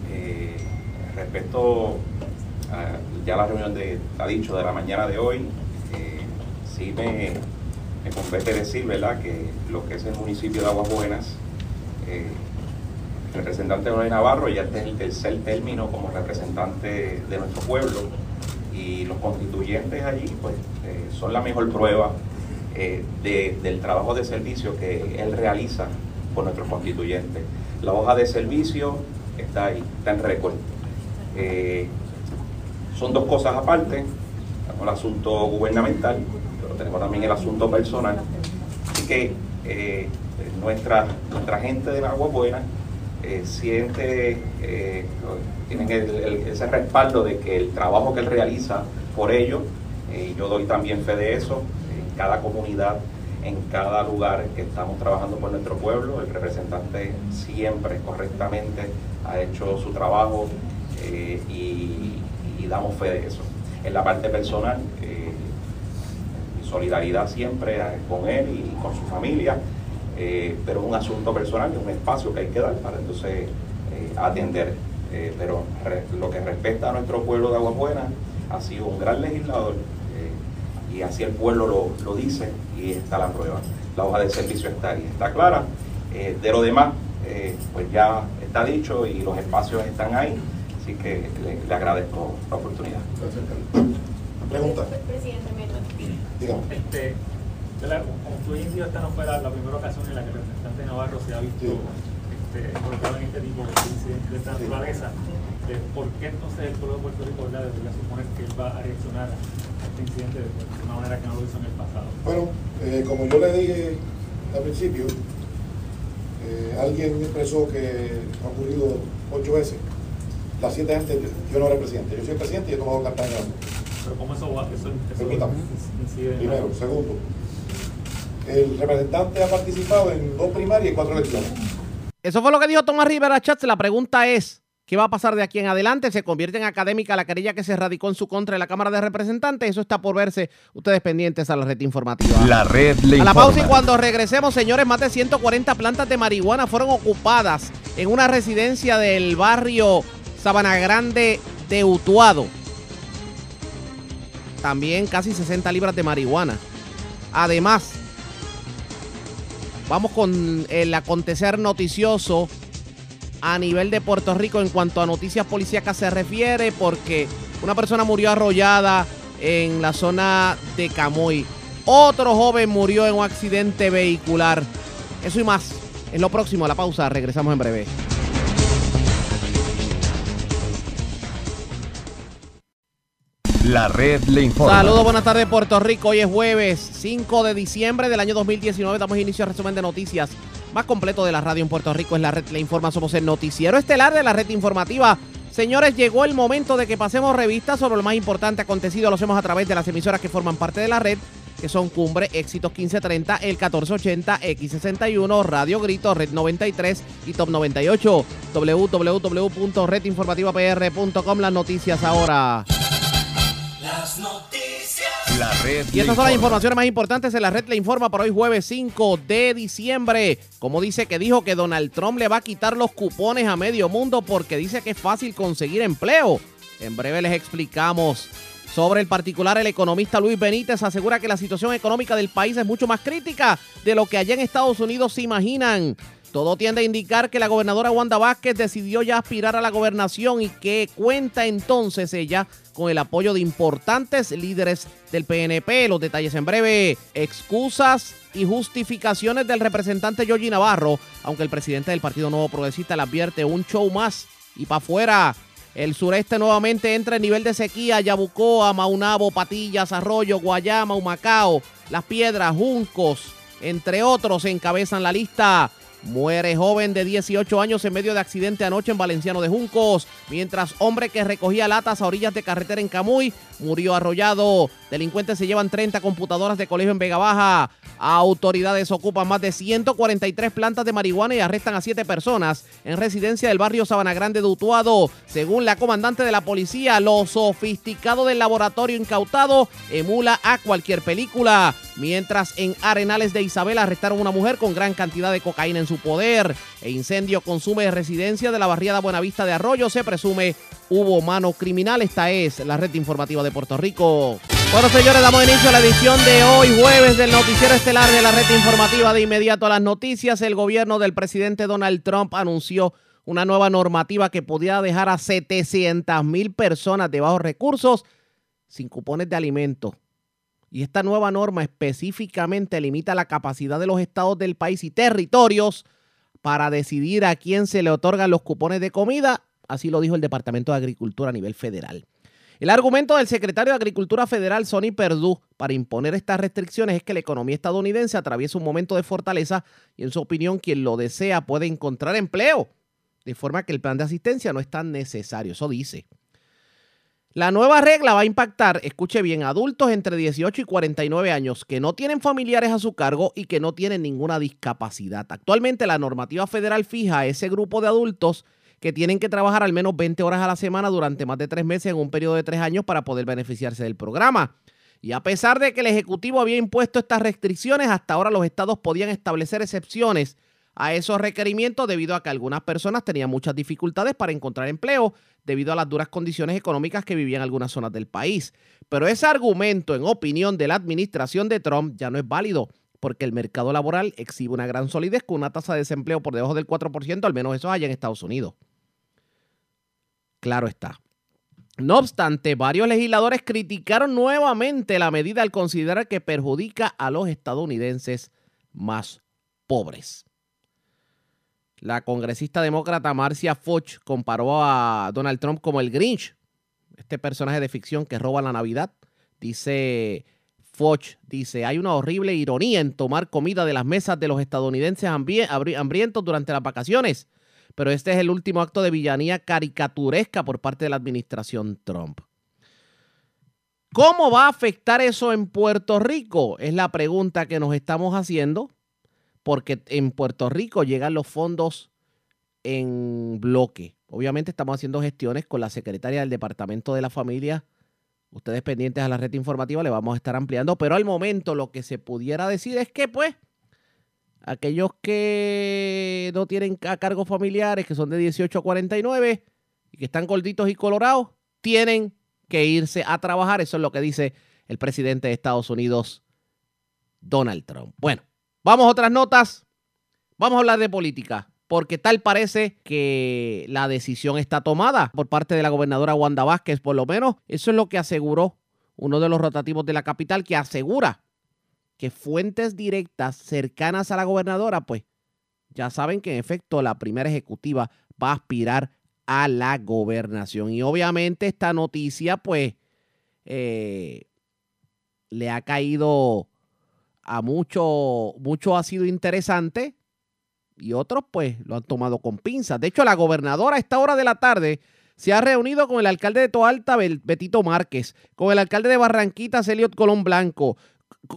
Eh, respecto a ya la reunión de, ha dicho, de la mañana de hoy, eh, sí me, me compete decir, ¿verdad?, que lo que es el municipio de Aguas Buenas, eh, representante de Navarro, ya este es el tercer término como representante de nuestro pueblo, y los constituyentes allí, pues, son la mejor prueba del trabajo de servicio que él realiza con nuestros constituyentes. La hoja de servicio está ahí, está en récord. Eh, son dos cosas aparte, tenemos el asunto gubernamental, pero tenemos también el asunto personal. Así que eh, nuestra, nuestra gente de Agua Buena eh, siente, tienen ese respaldo de que el trabajo que él realiza por ellos, y yo doy también fe de eso, en cada comunidad en cada lugar que estamos trabajando por nuestro pueblo. El representante siempre correctamente ha hecho su trabajo eh, y, damos fe de eso. En la parte personal, solidaridad siempre con él y con su familia, pero es un asunto personal, es un espacio que hay que dar para entonces atender. pero lo que respecta a nuestro pueblo de Aguas Buenas, ha sido un gran legislador y así el pueblo lo, lo, dice y está la prueba. La hoja de servicio está ahí, está clara. de lo demás, pues ya está dicho y los espacios están ahí, así que le, agradezco la oportunidad. Pregunta. Presidente Dígame. Este, como tú esta no fue la, primera ocasión en la que el representante Navarro se ha visto este, involucrado en este tipo de incidentes de esta naturaleza. Eh, ¿Por qué entonces el pueblo de Puerto Rico debería suponer que él va a reaccionar este incidente de una manera que no lo hizo en el pasado? Bueno, eh, como yo le dije al principio, eh, alguien me expresó que ha ocurrido ocho veces. Las siete antes, yo no era presidente. Yo soy el presidente y he tomado carta de Pero ¿cómo eso va? Eso, eso Permítame. Primero. Segundo. El representante ha participado en dos primarias y cuatro elecciones. Eso fue lo que dijo Tomás Rivera Chatz. La pregunta es, ¿Qué va a pasar de aquí en adelante? ¿Se convierte en académica la querella que se radicó en su contra en la Cámara de Representantes? Eso está por verse. Ustedes pendientes a la red informativa. La red le A la pausa y cuando regresemos, señores, más de 140 plantas de marihuana fueron ocupadas en una residencia del barrio Sabana Grande de Utuado. También casi 60 libras de marihuana. Además, vamos con el acontecer noticioso a nivel de Puerto Rico en cuanto a noticias policíacas se refiere, porque una persona murió arrollada en la zona de Camoy. Otro joven murió en un accidente vehicular. Eso y más. En lo próximo, a la pausa. Regresamos en breve. La red le informa. Saludos, buenas tardes Puerto Rico. Hoy es jueves 5 de diciembre del año 2019. Damos inicio al resumen de noticias más completo de la radio en Puerto Rico es la red Le Informa. Somos el noticiero estelar de la red informativa. Señores, llegó el momento de que pasemos revistas sobre lo más importante acontecido. Lo hacemos a través de las emisoras que forman parte de la red, que son Cumbre, Éxitos 1530, El 1480, X61, Radio Grito, Red 93 y Top 98. www.redinformativapr.com. Las noticias ahora. Las noticias. La red y estas son las informaciones más importantes en la red le informa por hoy jueves 5 de diciembre. Como dice que dijo que Donald Trump le va a quitar los cupones a medio mundo porque dice que es fácil conseguir empleo. En breve les explicamos. Sobre el particular, el economista Luis Benítez asegura que la situación económica del país es mucho más crítica de lo que allá en Estados Unidos se imaginan. Todo tiende a indicar que la gobernadora Wanda Vázquez decidió ya aspirar a la gobernación y que cuenta entonces ella con el apoyo de importantes líderes del PNP. Los detalles en breve. Excusas y justificaciones del representante Georgie Navarro, aunque el presidente del Partido Nuevo Progresista le advierte un show más y para afuera. El sureste nuevamente entra en nivel de sequía. Yabucoa, Maunabo, Patillas, Arroyo, Guayama, Humacao, Las Piedras, Juncos, entre otros, encabezan la lista. Muere joven de 18 años en medio de accidente anoche en Valenciano de Juncos, mientras hombre que recogía latas a orillas de carretera en Camuy murió arrollado. Delincuentes se llevan 30 computadoras de colegio en Vega Baja. Autoridades ocupan más de 143 plantas de marihuana y arrestan a 7 personas en residencia del barrio Sabana Grande de Utuado. Según la comandante de la policía, lo sofisticado del laboratorio incautado emula a cualquier película. Mientras en Arenales de Isabel arrestaron a una mujer con gran cantidad de cocaína en su poder. E incendio consume residencia de la barriada Buenavista de Arroyo. Se presume hubo mano criminal. Esta es la red informativa de Puerto Rico. Bueno, señores, damos inicio a la edición de hoy, jueves, del Noticiero Estelar de la red informativa. De inmediato a las noticias, el gobierno del presidente Donald Trump anunció una nueva normativa que podía dejar a 700 mil personas de bajos recursos sin cupones de alimentos. Y esta nueva norma específicamente limita la capacidad de los estados del país y territorios para decidir a quién se le otorgan los cupones de comida Así lo dijo el Departamento de Agricultura a nivel federal. El argumento del secretario de Agricultura Federal, Sonny Perdue, para imponer estas restricciones es que la economía estadounidense atraviesa un momento de fortaleza y en su opinión quien lo desea puede encontrar empleo, de forma que el plan de asistencia no es tan necesario, eso dice. La nueva regla va a impactar, escuche bien, adultos entre 18 y 49 años que no tienen familiares a su cargo y que no tienen ninguna discapacidad. Actualmente la normativa federal fija a ese grupo de adultos que tienen que trabajar al menos 20 horas a la semana durante más de tres meses en un periodo de tres años para poder beneficiarse del programa. Y a pesar de que el Ejecutivo había impuesto estas restricciones, hasta ahora los estados podían establecer excepciones a esos requerimientos debido a que algunas personas tenían muchas dificultades para encontrar empleo debido a las duras condiciones económicas que vivían algunas zonas del país. Pero ese argumento, en opinión de la administración de Trump, ya no es válido porque el mercado laboral exhibe una gran solidez con una tasa de desempleo por debajo del 4%, al menos eso allá en Estados Unidos. Claro está. No obstante, varios legisladores criticaron nuevamente la medida al considerar que perjudica a los estadounidenses más pobres. La congresista demócrata Marcia Foch comparó a Donald Trump como el Grinch, este personaje de ficción que roba la Navidad. Dice Foch, dice, hay una horrible ironía en tomar comida de las mesas de los estadounidenses hambrientos durante las vacaciones pero este es el último acto de villanía caricaturesca por parte de la administración Trump. ¿Cómo va a afectar eso en Puerto Rico? Es la pregunta que nos estamos haciendo, porque en Puerto Rico llegan los fondos en bloque. Obviamente estamos haciendo gestiones con la secretaria del Departamento de la Familia. Ustedes pendientes a la red informativa le vamos a estar ampliando, pero al momento lo que se pudiera decir es que pues aquellos que no tienen a cargos familiares, que son de 18 a 49 y que están gorditos y colorados, tienen que irse a trabajar. Eso es lo que dice el presidente de Estados Unidos, Donald Trump. Bueno, vamos a otras notas. Vamos a hablar de política, porque tal parece que la decisión está tomada por parte de la gobernadora Wanda Vázquez, por lo menos eso es lo que aseguró uno de los rotativos de la capital, que asegura que fuentes directas cercanas a la gobernadora, pues ya saben que en efecto la primera ejecutiva va a aspirar a la gobernación. Y obviamente esta noticia, pues, eh, le ha caído a mucho, ha sido interesante y otros, pues, lo han tomado con pinzas. De hecho, la gobernadora a esta hora de la tarde se ha reunido con el alcalde de Toalta, Betito Márquez, con el alcalde de Barranquita, Celiot Colón Blanco,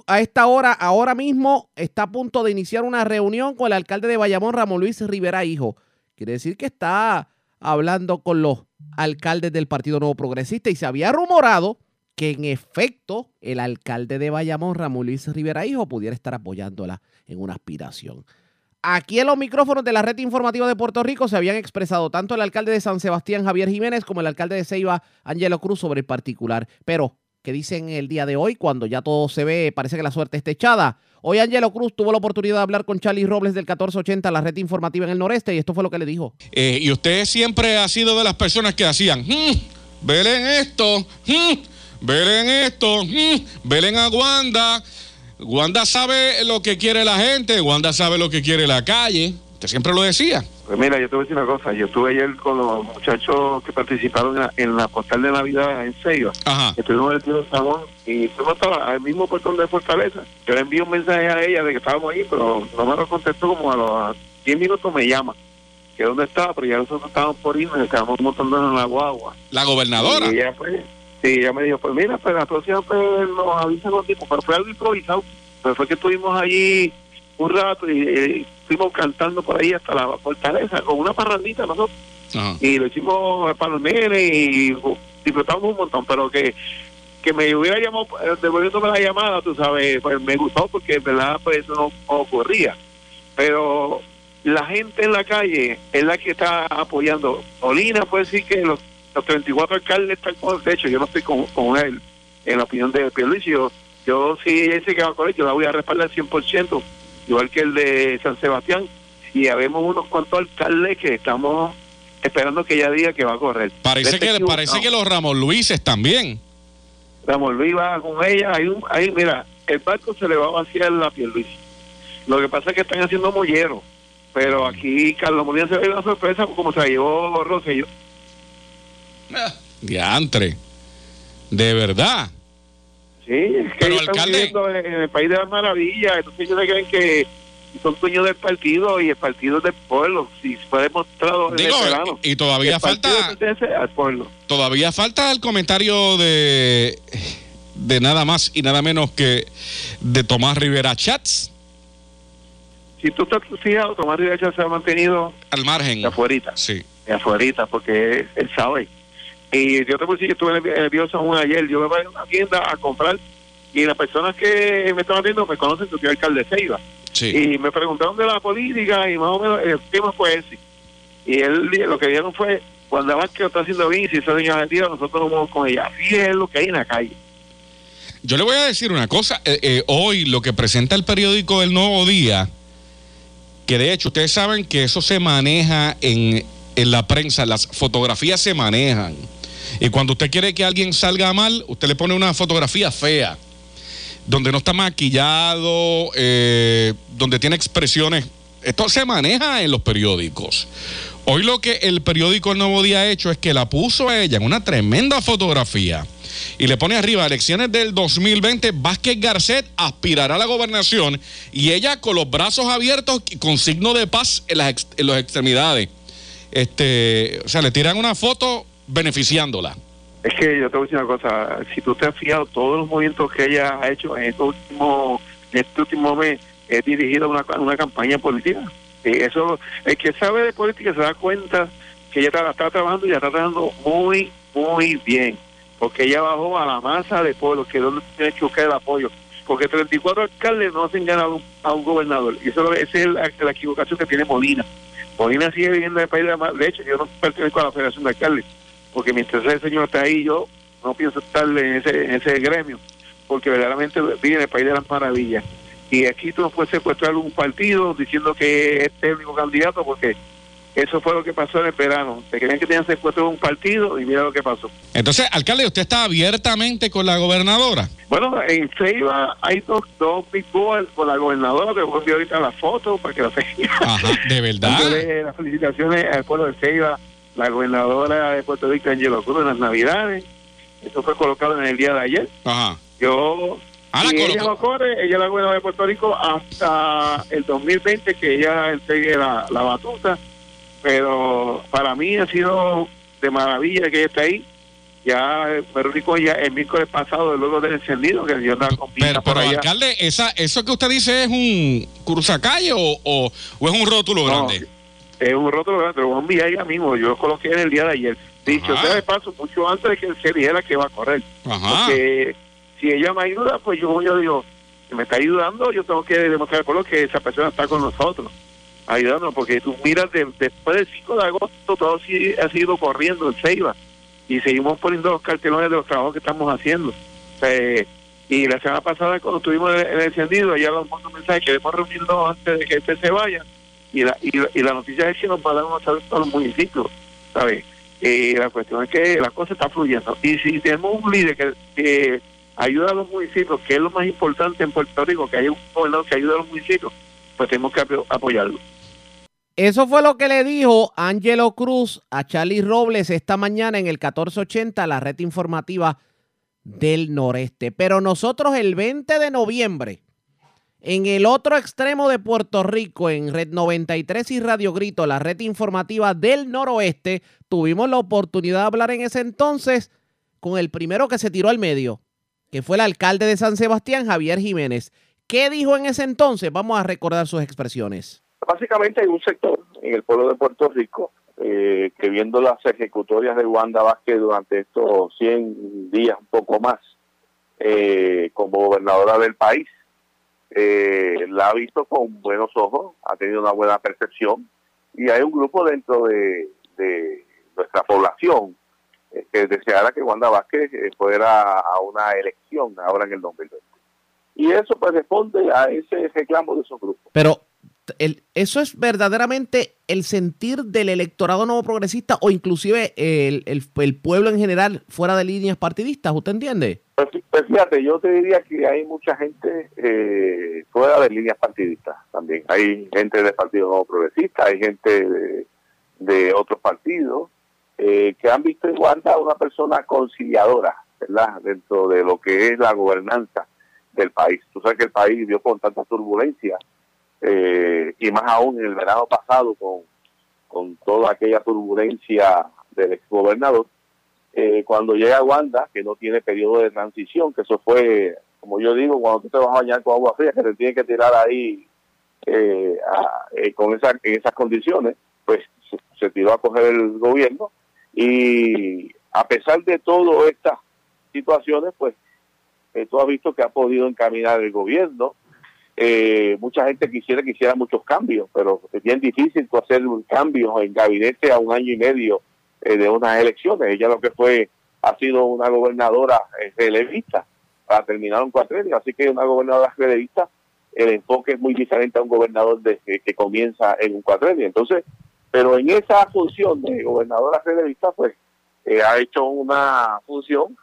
a esta hora, ahora mismo, está a punto de iniciar una reunión con el alcalde de Bayamón, Ramón Luis Rivera Hijo. Quiere decir que está hablando con los alcaldes del Partido Nuevo Progresista y se había rumorado que en efecto el alcalde de Bayamón, Ramón Luis Rivera Hijo, pudiera estar apoyándola en una aspiración. Aquí en los micrófonos de la red informativa de Puerto Rico se habían expresado tanto el alcalde de San Sebastián, Javier Jiménez, como el alcalde de Ceiba, Angelo Cruz, sobre el particular. Pero que dicen el día de hoy, cuando ya todo se ve, parece que la suerte está echada. Hoy Angelo Cruz tuvo la oportunidad de hablar con Charlie Robles del 1480, la red informativa en el noreste, y esto fue lo que le dijo. Eh, y usted siempre ha sido de las personas que hacían, hmm, en esto, hmm, en esto, hmm, en a Wanda. Wanda sabe lo que quiere la gente, Wanda sabe lo que quiere la calle. Usted siempre lo decía. Pues mira, yo te voy a decir una cosa. Yo estuve ayer con los muchachos que participaron en la, en la postal de Navidad en Seiba. Ajá. Estuvimos en el Tío Salón y fuimos al mismo portón de Fortaleza. Yo le envío un mensaje a ella de que estábamos ahí, pero no me lo contestó como a los 10 minutos me llama. Que dónde estaba, pero ya nosotros estábamos por irnos y estábamos montando en la guagua. ¿La gobernadora? Y ella pues, sí, ella me dijo, pues mira, pues la próxima pues nos avisan los tipos, pero fue algo improvisado. Pero fue que estuvimos allí un rato y, fuimos cantando por ahí hasta la fortaleza con una parrandita nosotros. Y lo hicimos para el mene y disfrutamos un montón, pero que que me hubiera llamado eh, devolviéndome la llamada, tú sabes, pues me gustó porque en verdad pues eso no, ocurría. Pero la gente en la calle es la que está apoyando. Olina puede decir que los, los 34 alcaldes están con, de hecho yo no estoy con, con él en la opinión de Pierluisi, yo, yo sí ese que va con él, yo la voy a respaldar 100%, igual que el de San Sebastián, y habemos unos cuantos alcaldes que estamos esperando que ella diga que va a correr. Parece que parece que los Ramos Luises también. Ramos Luis va con ella, hay un, ahí mira, el barco se le va a vaciar la piel Luis. Lo que pasa es que están haciendo molleros, pero aquí Carlos Molina se ve una sorpresa como se la llevó Rosselló. Diantre, de verdad. Sí, es que están viviendo en el país de las maravillas, entonces ellos creen que son dueños del partido y el partido es del pueblo, si fue demostrado en el verano. Y todavía falta al pueblo. Todavía falta el comentario de de nada más y nada menos que de Tomás Rivera Chats. Si tú estás fijado, Tomás Rivera Chats se ha mantenido al margen. De afuerita. Sí. De afuerita, porque él sabe y yo te puedo decir, yo estuve en el, Bio San Juan ayer, yo me voy a una tienda a comprar y las personas que me estaban viendo me conocen, yo soy alcalde de Ceiba. Y me preguntaron de la política y más o menos el tema fue ese. Y él lo que dijeron fue, cuando que lo está haciendo bien, si esa señora tira, nosotros nos vamos con ella. Así es lo que hay en la calle. Yo le voy a decir una cosa. eh, eh, hoy lo que presenta el periódico El Nuevo Día, que de hecho ustedes saben que eso se maneja en, en la prensa, las fotografías se manejan. Y cuando usted quiere que alguien salga mal, usted le pone una fotografía fea, donde no está maquillado, eh, donde tiene expresiones. Esto se maneja en los periódicos. Hoy lo que el periódico El Nuevo Día ha hecho es que la puso a ella en una tremenda fotografía y le pone arriba elecciones del 2020, Vázquez Garcet aspirará a la gobernación y ella con los brazos abiertos y con signo de paz en las, en las extremidades. Este, o sea, le tiran una foto beneficiándola. Es que yo te voy a decir una cosa, si tú te has fijado, todos los movimientos que ella ha hecho en este último, en este último mes, es dirigido a una, una campaña política. Y eso, el que sabe de política se da cuenta que ella está, trabajando y ella está trabajando muy, muy bien. Porque ella bajó a la masa de pueblo, que es donde tiene que buscar el apoyo. Porque 34 alcaldes no hacen ganar a un, gobernador. Y eso es esa es la, la equivocación que tiene Molina. Molina sigue viviendo en el país de la De hecho, yo no pertenezco a la Federación de Alcaldes. Porque mientras ese señor está ahí, yo no pienso estar en ese, en ese gremio. Porque verdaderamente vive en el país de las maravillas. Y aquí tú no puedes secuestrar un partido diciendo que este es el único candidato, porque eso fue lo que pasó en el verano. Te creían que tenían secuestrado un partido y mira lo que pasó. Entonces, alcalde, ¿usted está abiertamente con la gobernadora? Bueno, en Ceiba hay dos, dos big con la gobernadora, te voy a enviar ahorita la foto para que la tengan. [LAUGHS] Ajá, de verdad. Dándole las felicitaciones al pueblo de Ceiba, la gobernadora de Puerto Rico, Angelo Cruz, en las Navidades. Esto fue colocado en el día de ayer. Ajá. Yo, Ah, la si ella no corre, ella es la gobernadora de Puerto Rico hasta el 2020 que ella entregue la, la batuta. Pero para mí ha sido de maravilla que ella esté ahí. Ya Rico ya el miércoles pasado, luego del encendido, que yo pinta Pero, pero allá. alcalde, esa, ¿eso que usted dice es un cruzacalle o, o, o es un rótulo No, grande? Es un rótulo grande, lo voy a enviar ya mismo. Yo lo coloqué en el día de ayer. Dicho Ajá. sea de paso, mucho antes de que se dijera que va a correr. Ajá. Porque si ella me ayuda, pues yo, yo digo, si me está ayudando, yo tengo que demostrar al pueblo que esa persona está con nosotros, ayudándonos. Porque tú miras, de- después del 5 de agosto, todo sí ha sido corriendo en Ceiba. Y seguimos poniendo los cartelones de los trabajos que estamos haciendo. Eh, y la semana pasada, cuando estuvimos en el, en el encendido, ya los mandó un mensaje que queremos reunirnos antes de que este se vaya. Y la, y, la- y la noticia es que nos van a dar unos saludos a los municipios, ¿sabes? Y la cuestión es que la cosa está fluyendo. Y si tenemos un líder que, ayuda a los municipios, que es lo más importante en Puerto Rico, que haya un gobernador que ayude a los municipios, pues tenemos que apo- apoyarlo. Eso fue lo que le dijo Angelo Cruz a Charlie Robles esta mañana en el 1480, la red informativa del noreste. Pero nosotros el 20 de noviembre, en el otro extremo de Puerto Rico, en Red 93 y Radio Grito, la red informativa del noroeste, tuvimos la oportunidad de hablar en ese entonces con el primero que se tiró al medio, que fue el alcalde de San Sebastián, Javier Jiménez. ¿Qué dijo en ese entonces? Vamos a recordar sus expresiones. Básicamente hay un sector en el pueblo de Puerto Rico eh, que viendo las ejecutorias de Wanda Vázquez durante estos 100 días, un poco más, eh, como gobernadora del país, eh, la ha visto con buenos ojos, ha tenido una buena percepción y hay un grupo dentro de, de nuestra población eh, que deseara que Wanda Vázquez eh, fuera a una elección ahora en el 2020. Y eso pues responde a ese reclamo de esos grupos. Pero el- eso es verdaderamente el sentir del electorado nuevo progresista o inclusive el, el- el pueblo en general fuera de líneas partidistas, ¿usted entiende? Pues, pues fíjate, yo te diría que hay mucha gente eh, fuera de líneas partidistas también. Hay gente del Partido Nuevo Progresista, hay gente de, de otros partidos eh, que han visto en Wanda una persona conciliadora, ¿verdad? Dentro de lo que es la gobernanza del país. Tú sabes que el país vivió con tanta turbulencia eh, y más aún en el verano pasado con, con toda aquella turbulencia del exgobernador. Eh, cuando llega Wanda, que no tiene periodo de transición, que eso fue, como yo digo, cuando tú te vas a bañar con agua fría, que te tiene que tirar ahí eh, eh, con esa, en esas condiciones, pues se, tiró a coger el gobierno y a pesar de todas estas situaciones, pues eh, tú has visto que ha podido encaminar el gobierno. Eh, mucha gente quisiera que hiciera muchos cambios, pero es bien difícil tú hacer un cambio en gabinete a un año y medio eh, de unas elecciones. Ella lo que fue ha sido una gobernadora eh, relevista para terminar un cuatrenio, así que una gobernadora relevista el enfoque es muy diferente a un gobernador de, que, que comienza en un cuatrenio. Entonces, pero en esa función de gobernadora relevista, pues eh, ha hecho una función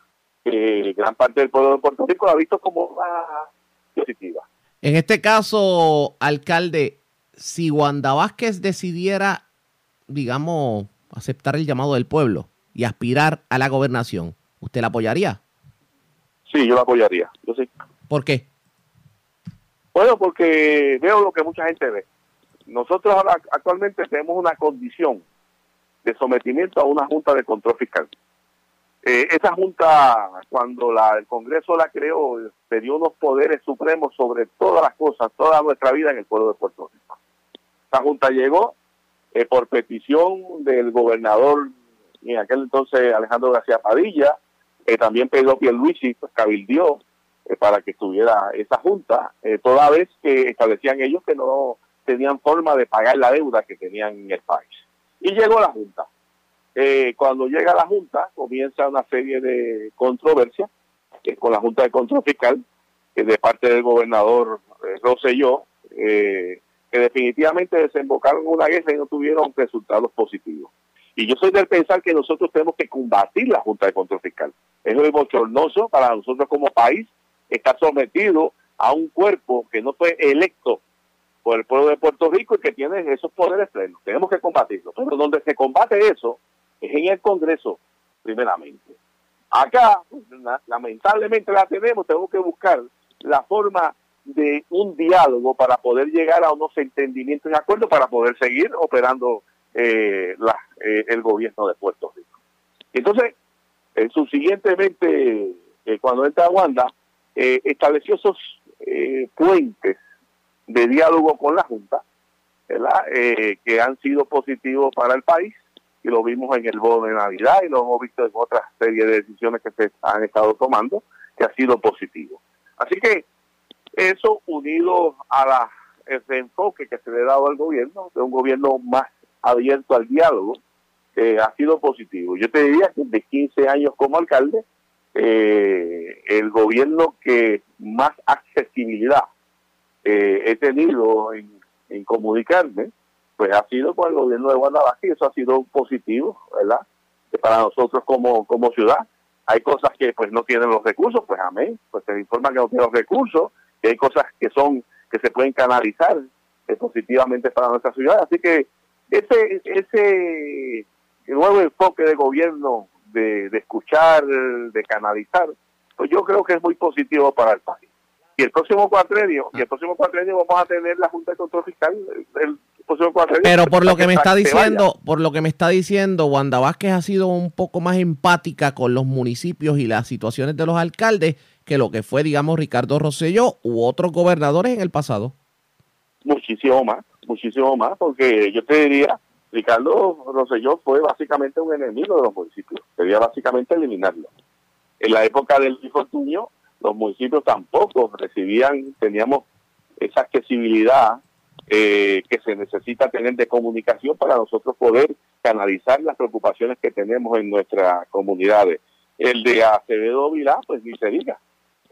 que gran parte del pueblo de Puerto Rico la ha visto como más positiva. En este caso, alcalde, si Wanda Vázquez decidiera, digamos, aceptar el llamado del pueblo y aspirar a la gobernación, ¿usted la apoyaría? Sí, yo la apoyaría. Yo sí. ¿Por qué? Bueno, porque veo lo que mucha gente ve. Nosotros ahora actualmente tenemos una condición de sometimiento a una junta de control fiscal. Eh, esa junta, cuando la, el Congreso la creó, te dio unos poderes supremos sobre todas las cosas, toda nuestra vida en el pueblo de Puerto Rico. Esa junta llegó eh, por petición del gobernador en aquel entonces Alejandro García Padilla, eh, también Pedro Pierluisi pues, cabildió eh, para que estuviera esa junta, eh, toda vez que establecían ellos que no tenían forma de pagar la deuda que tenían en el país. Y llegó la junta. Eh, cuando llega la junta, comienza una serie de controversias con la junta de control fiscal, de parte del gobernador Rosselló, eh, que definitivamente desembocaron una guerra y no tuvieron resultados positivos. Y yo soy del pensar que nosotros tenemos que combatir la Junta de Control Fiscal. Eso es bochornoso para nosotros como país estar sometido a un cuerpo que no fue electo por el pueblo de Puerto Rico y que tiene esos poderes plenos. Tenemos que combatirlo. Pero donde se combate eso es en el Congreso, primeramente. Acá, pues, la- lamentablemente la tenemos, tenemos que buscar la forma de un diálogo para poder llegar a unos entendimientos y acuerdos para poder seguir operando eh, la- eh, el gobierno de Puerto Rico. Entonces, eh, subsiguientemente, eh, cuando entra Wanda, eh, estableció esos puentes de diálogo con la Junta, que han sido positivos para el país, y lo vimos en el bono de Navidad y lo hemos visto en otra serie de decisiones que se han estado tomando, que ha sido positivo. Así que eso unido a la, ese enfoque que se le ha dado al gobierno, de un gobierno más abierto al diálogo, eh, ha sido positivo. Yo te diría que de 15 años como alcalde, eh, el gobierno que más accesibilidad eh, he tenido en, comunicarme, pues ha sido con el gobierno de Guadalajara y eso ha sido positivo, ¿verdad? Para nosotros como, como ciudad. Hay cosas que pues no tienen los recursos, pues amén, pues se informa que no tienen los recursos, que hay cosas que son, que se pueden canalizar eh, positivamente para nuestra ciudad. Así que ese, ese nuevo enfoque de gobierno de, de escuchar, de canalizar, pues yo creo que es muy positivo para el país. Y el próximo cuatrenio, y el próximo cuatrenio vamos a tener la Junta de Control Fiscal, el, el próximo cuatrenio. Pero por lo que me está diciendo, por lo que me está diciendo, Wanda Vázquez ha sido un poco más empática con los municipios y las situaciones de los alcaldes que lo que fue, digamos, Ricardo Rosselló u otros gobernadores en el pasado. muchísimo más, muchísimo más, porque yo te diría, Ricardo Rosselló fue básicamente un enemigo de los municipios, quería básicamente eliminarlo. En la época del Luis Fortuño, los municipios tampoco recibían, teníamos esa accesibilidad eh, que se necesita tener de comunicación para nosotros poder canalizar las preocupaciones que tenemos en nuestras comunidades. El de Acevedo Vilá, pues ni se diga,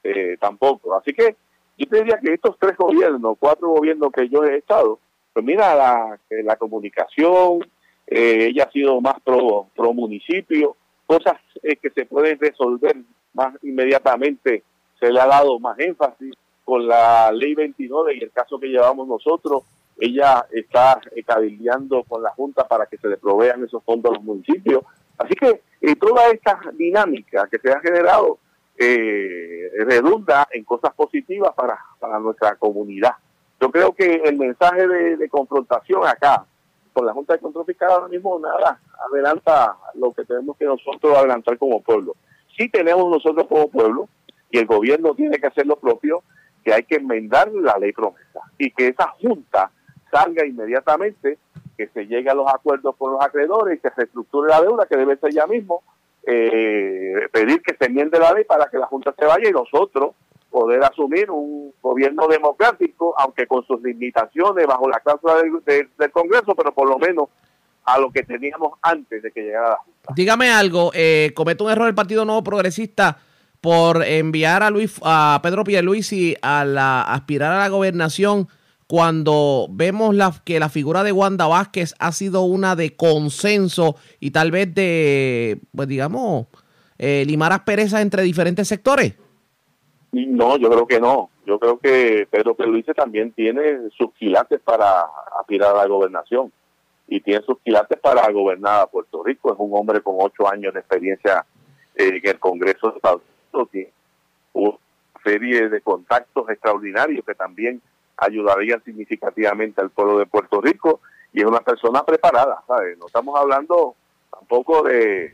eh, tampoco. Así que yo te diría que estos tres gobiernos, cuatro gobiernos que yo he estado, pues mira, la, eh, la comunicación, ella ha sido más pro, pro municipio, cosas que se pueden resolver más inmediatamente, se le ha dado más énfasis con la ley 29 y el caso que llevamos nosotros, ella está eh, cabildeando con la Junta para que se le provean esos fondos a los municipios. Así que eh, toda esta dinámica que se ha generado eh, redunda en cosas positivas para, para nuestra comunidad. Yo creo que el mensaje de, de confrontación acá con la Junta de Control Fiscal ahora mismo nada adelanta lo que tenemos que nosotros adelantar como pueblo. Sí tenemos nosotros como pueblo y el gobierno tiene que hacer lo propio, que hay que enmendar la ley promesa y que esa Junta salga inmediatamente, que se llegue a los acuerdos con los acreedores y que se reestructure la deuda que debe ser ya mismo eh, pedir que se enmiende la ley para que la Junta se vaya y nosotros poder asumir un gobierno democrático, aunque con sus limitaciones bajo la cláusula del, del- del Congreso, pero por lo menos a lo que teníamos antes de que llegara la Junta. Dígame algo, eh, comete un error el Partido Nuevo Progresista por enviar a Luis a Pedro Pierluisi a la aspirar a la gobernación cuando vemos la, que la figura de Wanda Vázquez ha sido una de consenso y tal vez de, pues digamos, eh, limar asperezas entre diferentes sectores. No, yo creo que no. Yo creo que Pedro Pierluisi también tiene sus quilates para aspirar a la gobernación y tiene sus quilates para gobernar a Puerto Rico. Es un hombre con ocho años de experiencia eh, en el Congreso de Estados Unidos. Tiene una serie de contactos extraordinarios que también ayudarían significativamente al pueblo de Puerto Rico y es una persona preparada, ¿sabes? No estamos hablando tampoco de,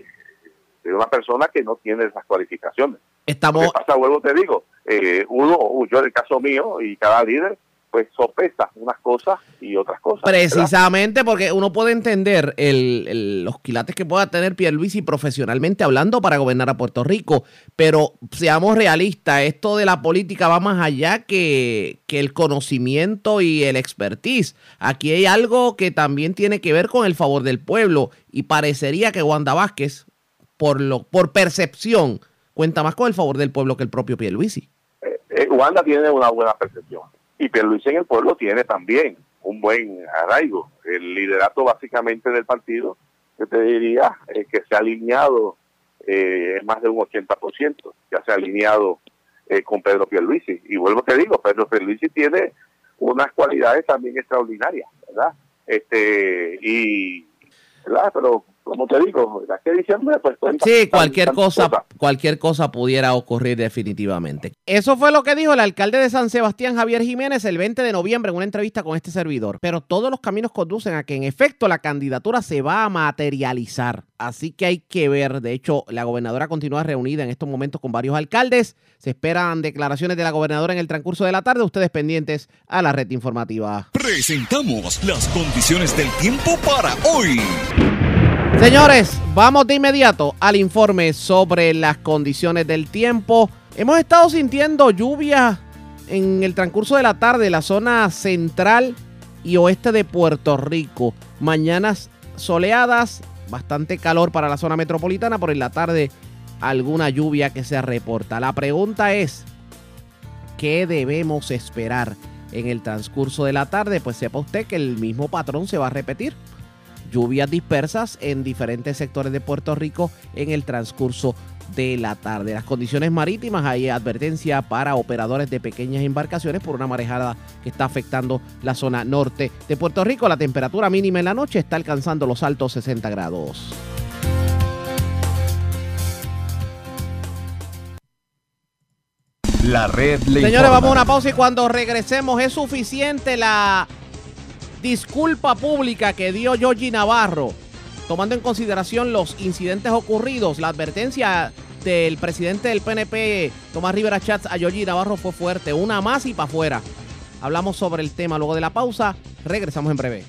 de una persona que no tiene esas cualificaciones. Estamos, Lo que pasa, vuelvo te digo, eh, uno, yo en el caso mío y cada líder, pues sopesa unas cosas y otras cosas. ¿verdad? Precisamente porque uno puede entender el- el- los quilates que pueda tener Pierluisi profesionalmente hablando para gobernar a Puerto Rico, pero seamos realistas, esto de la política va más allá que, que el conocimiento y el expertise. Aquí hay algo que también tiene que ver con el favor del pueblo y parecería que Wanda Vázquez, por, lo, por percepción, cuenta más con el favor del pueblo que el propio Pierluisi. Eh, Wanda tiene una buena percepción y Pierluisi en el pueblo tiene también un buen arraigo. El liderato básicamente del partido, yo te diría, eh, que se ha alineado eh, más de un 80%, ya se ha alineado eh, con Pedro Pierluisi. Y vuelvo te digo, Pedro Pierluisi tiene unas cualidades también extraordinarias, ¿verdad? Este, y, ¿verdad? Pero como te digo, la que diciembre, pues cuenta- Sí, cualquier cosa, cualquier cosa pudiera ocurrir definitivamente. Eso fue lo que dijo el alcalde de San Sebastián, Javier Jiménez, el 20 de noviembre en una entrevista con este servidor. Pero todos los caminos conducen a que en efecto la candidatura se va a materializar. Así que hay que ver. De hecho, la gobernadora continúa reunida en estos momentos con varios alcaldes. Se esperan declaraciones de la gobernadora en el transcurso de la tarde. Ustedes pendientes a la red informativa. Presentamos las condiciones del tiempo para hoy. Señores, vamos de inmediato al informe sobre las condiciones del tiempo. Hemos estado sintiendo lluvia en el transcurso de la tarde en la zona central y oeste de Puerto Rico. Mañanas soleadas, bastante calor para la zona metropolitana, por en la tarde alguna lluvia que se reporta. La pregunta es, ¿qué debemos esperar en el transcurso de la tarde? Pues sepa usted que el mismo patrón se va a repetir lluvias dispersas en diferentes sectores de Puerto Rico en el transcurso de la tarde. Las condiciones marítimas, hay advertencia para operadores de pequeñas embarcaciones por una marejada que está afectando la zona norte de Puerto Rico. La temperatura mínima en la noche está alcanzando los altos 60 grados. La red le Señores, informa. vamos a una pausa y cuando regresemos es suficiente la disculpa pública que dio Georgie Navarro, tomando en consideración los incidentes ocurridos. La advertencia del presidente del PNP, Tomás Rivera Chats, a Georgie Navarro fue fuerte. Una más y para afuera. Hablamos sobre el tema luego de la pausa. Regresamos en breve.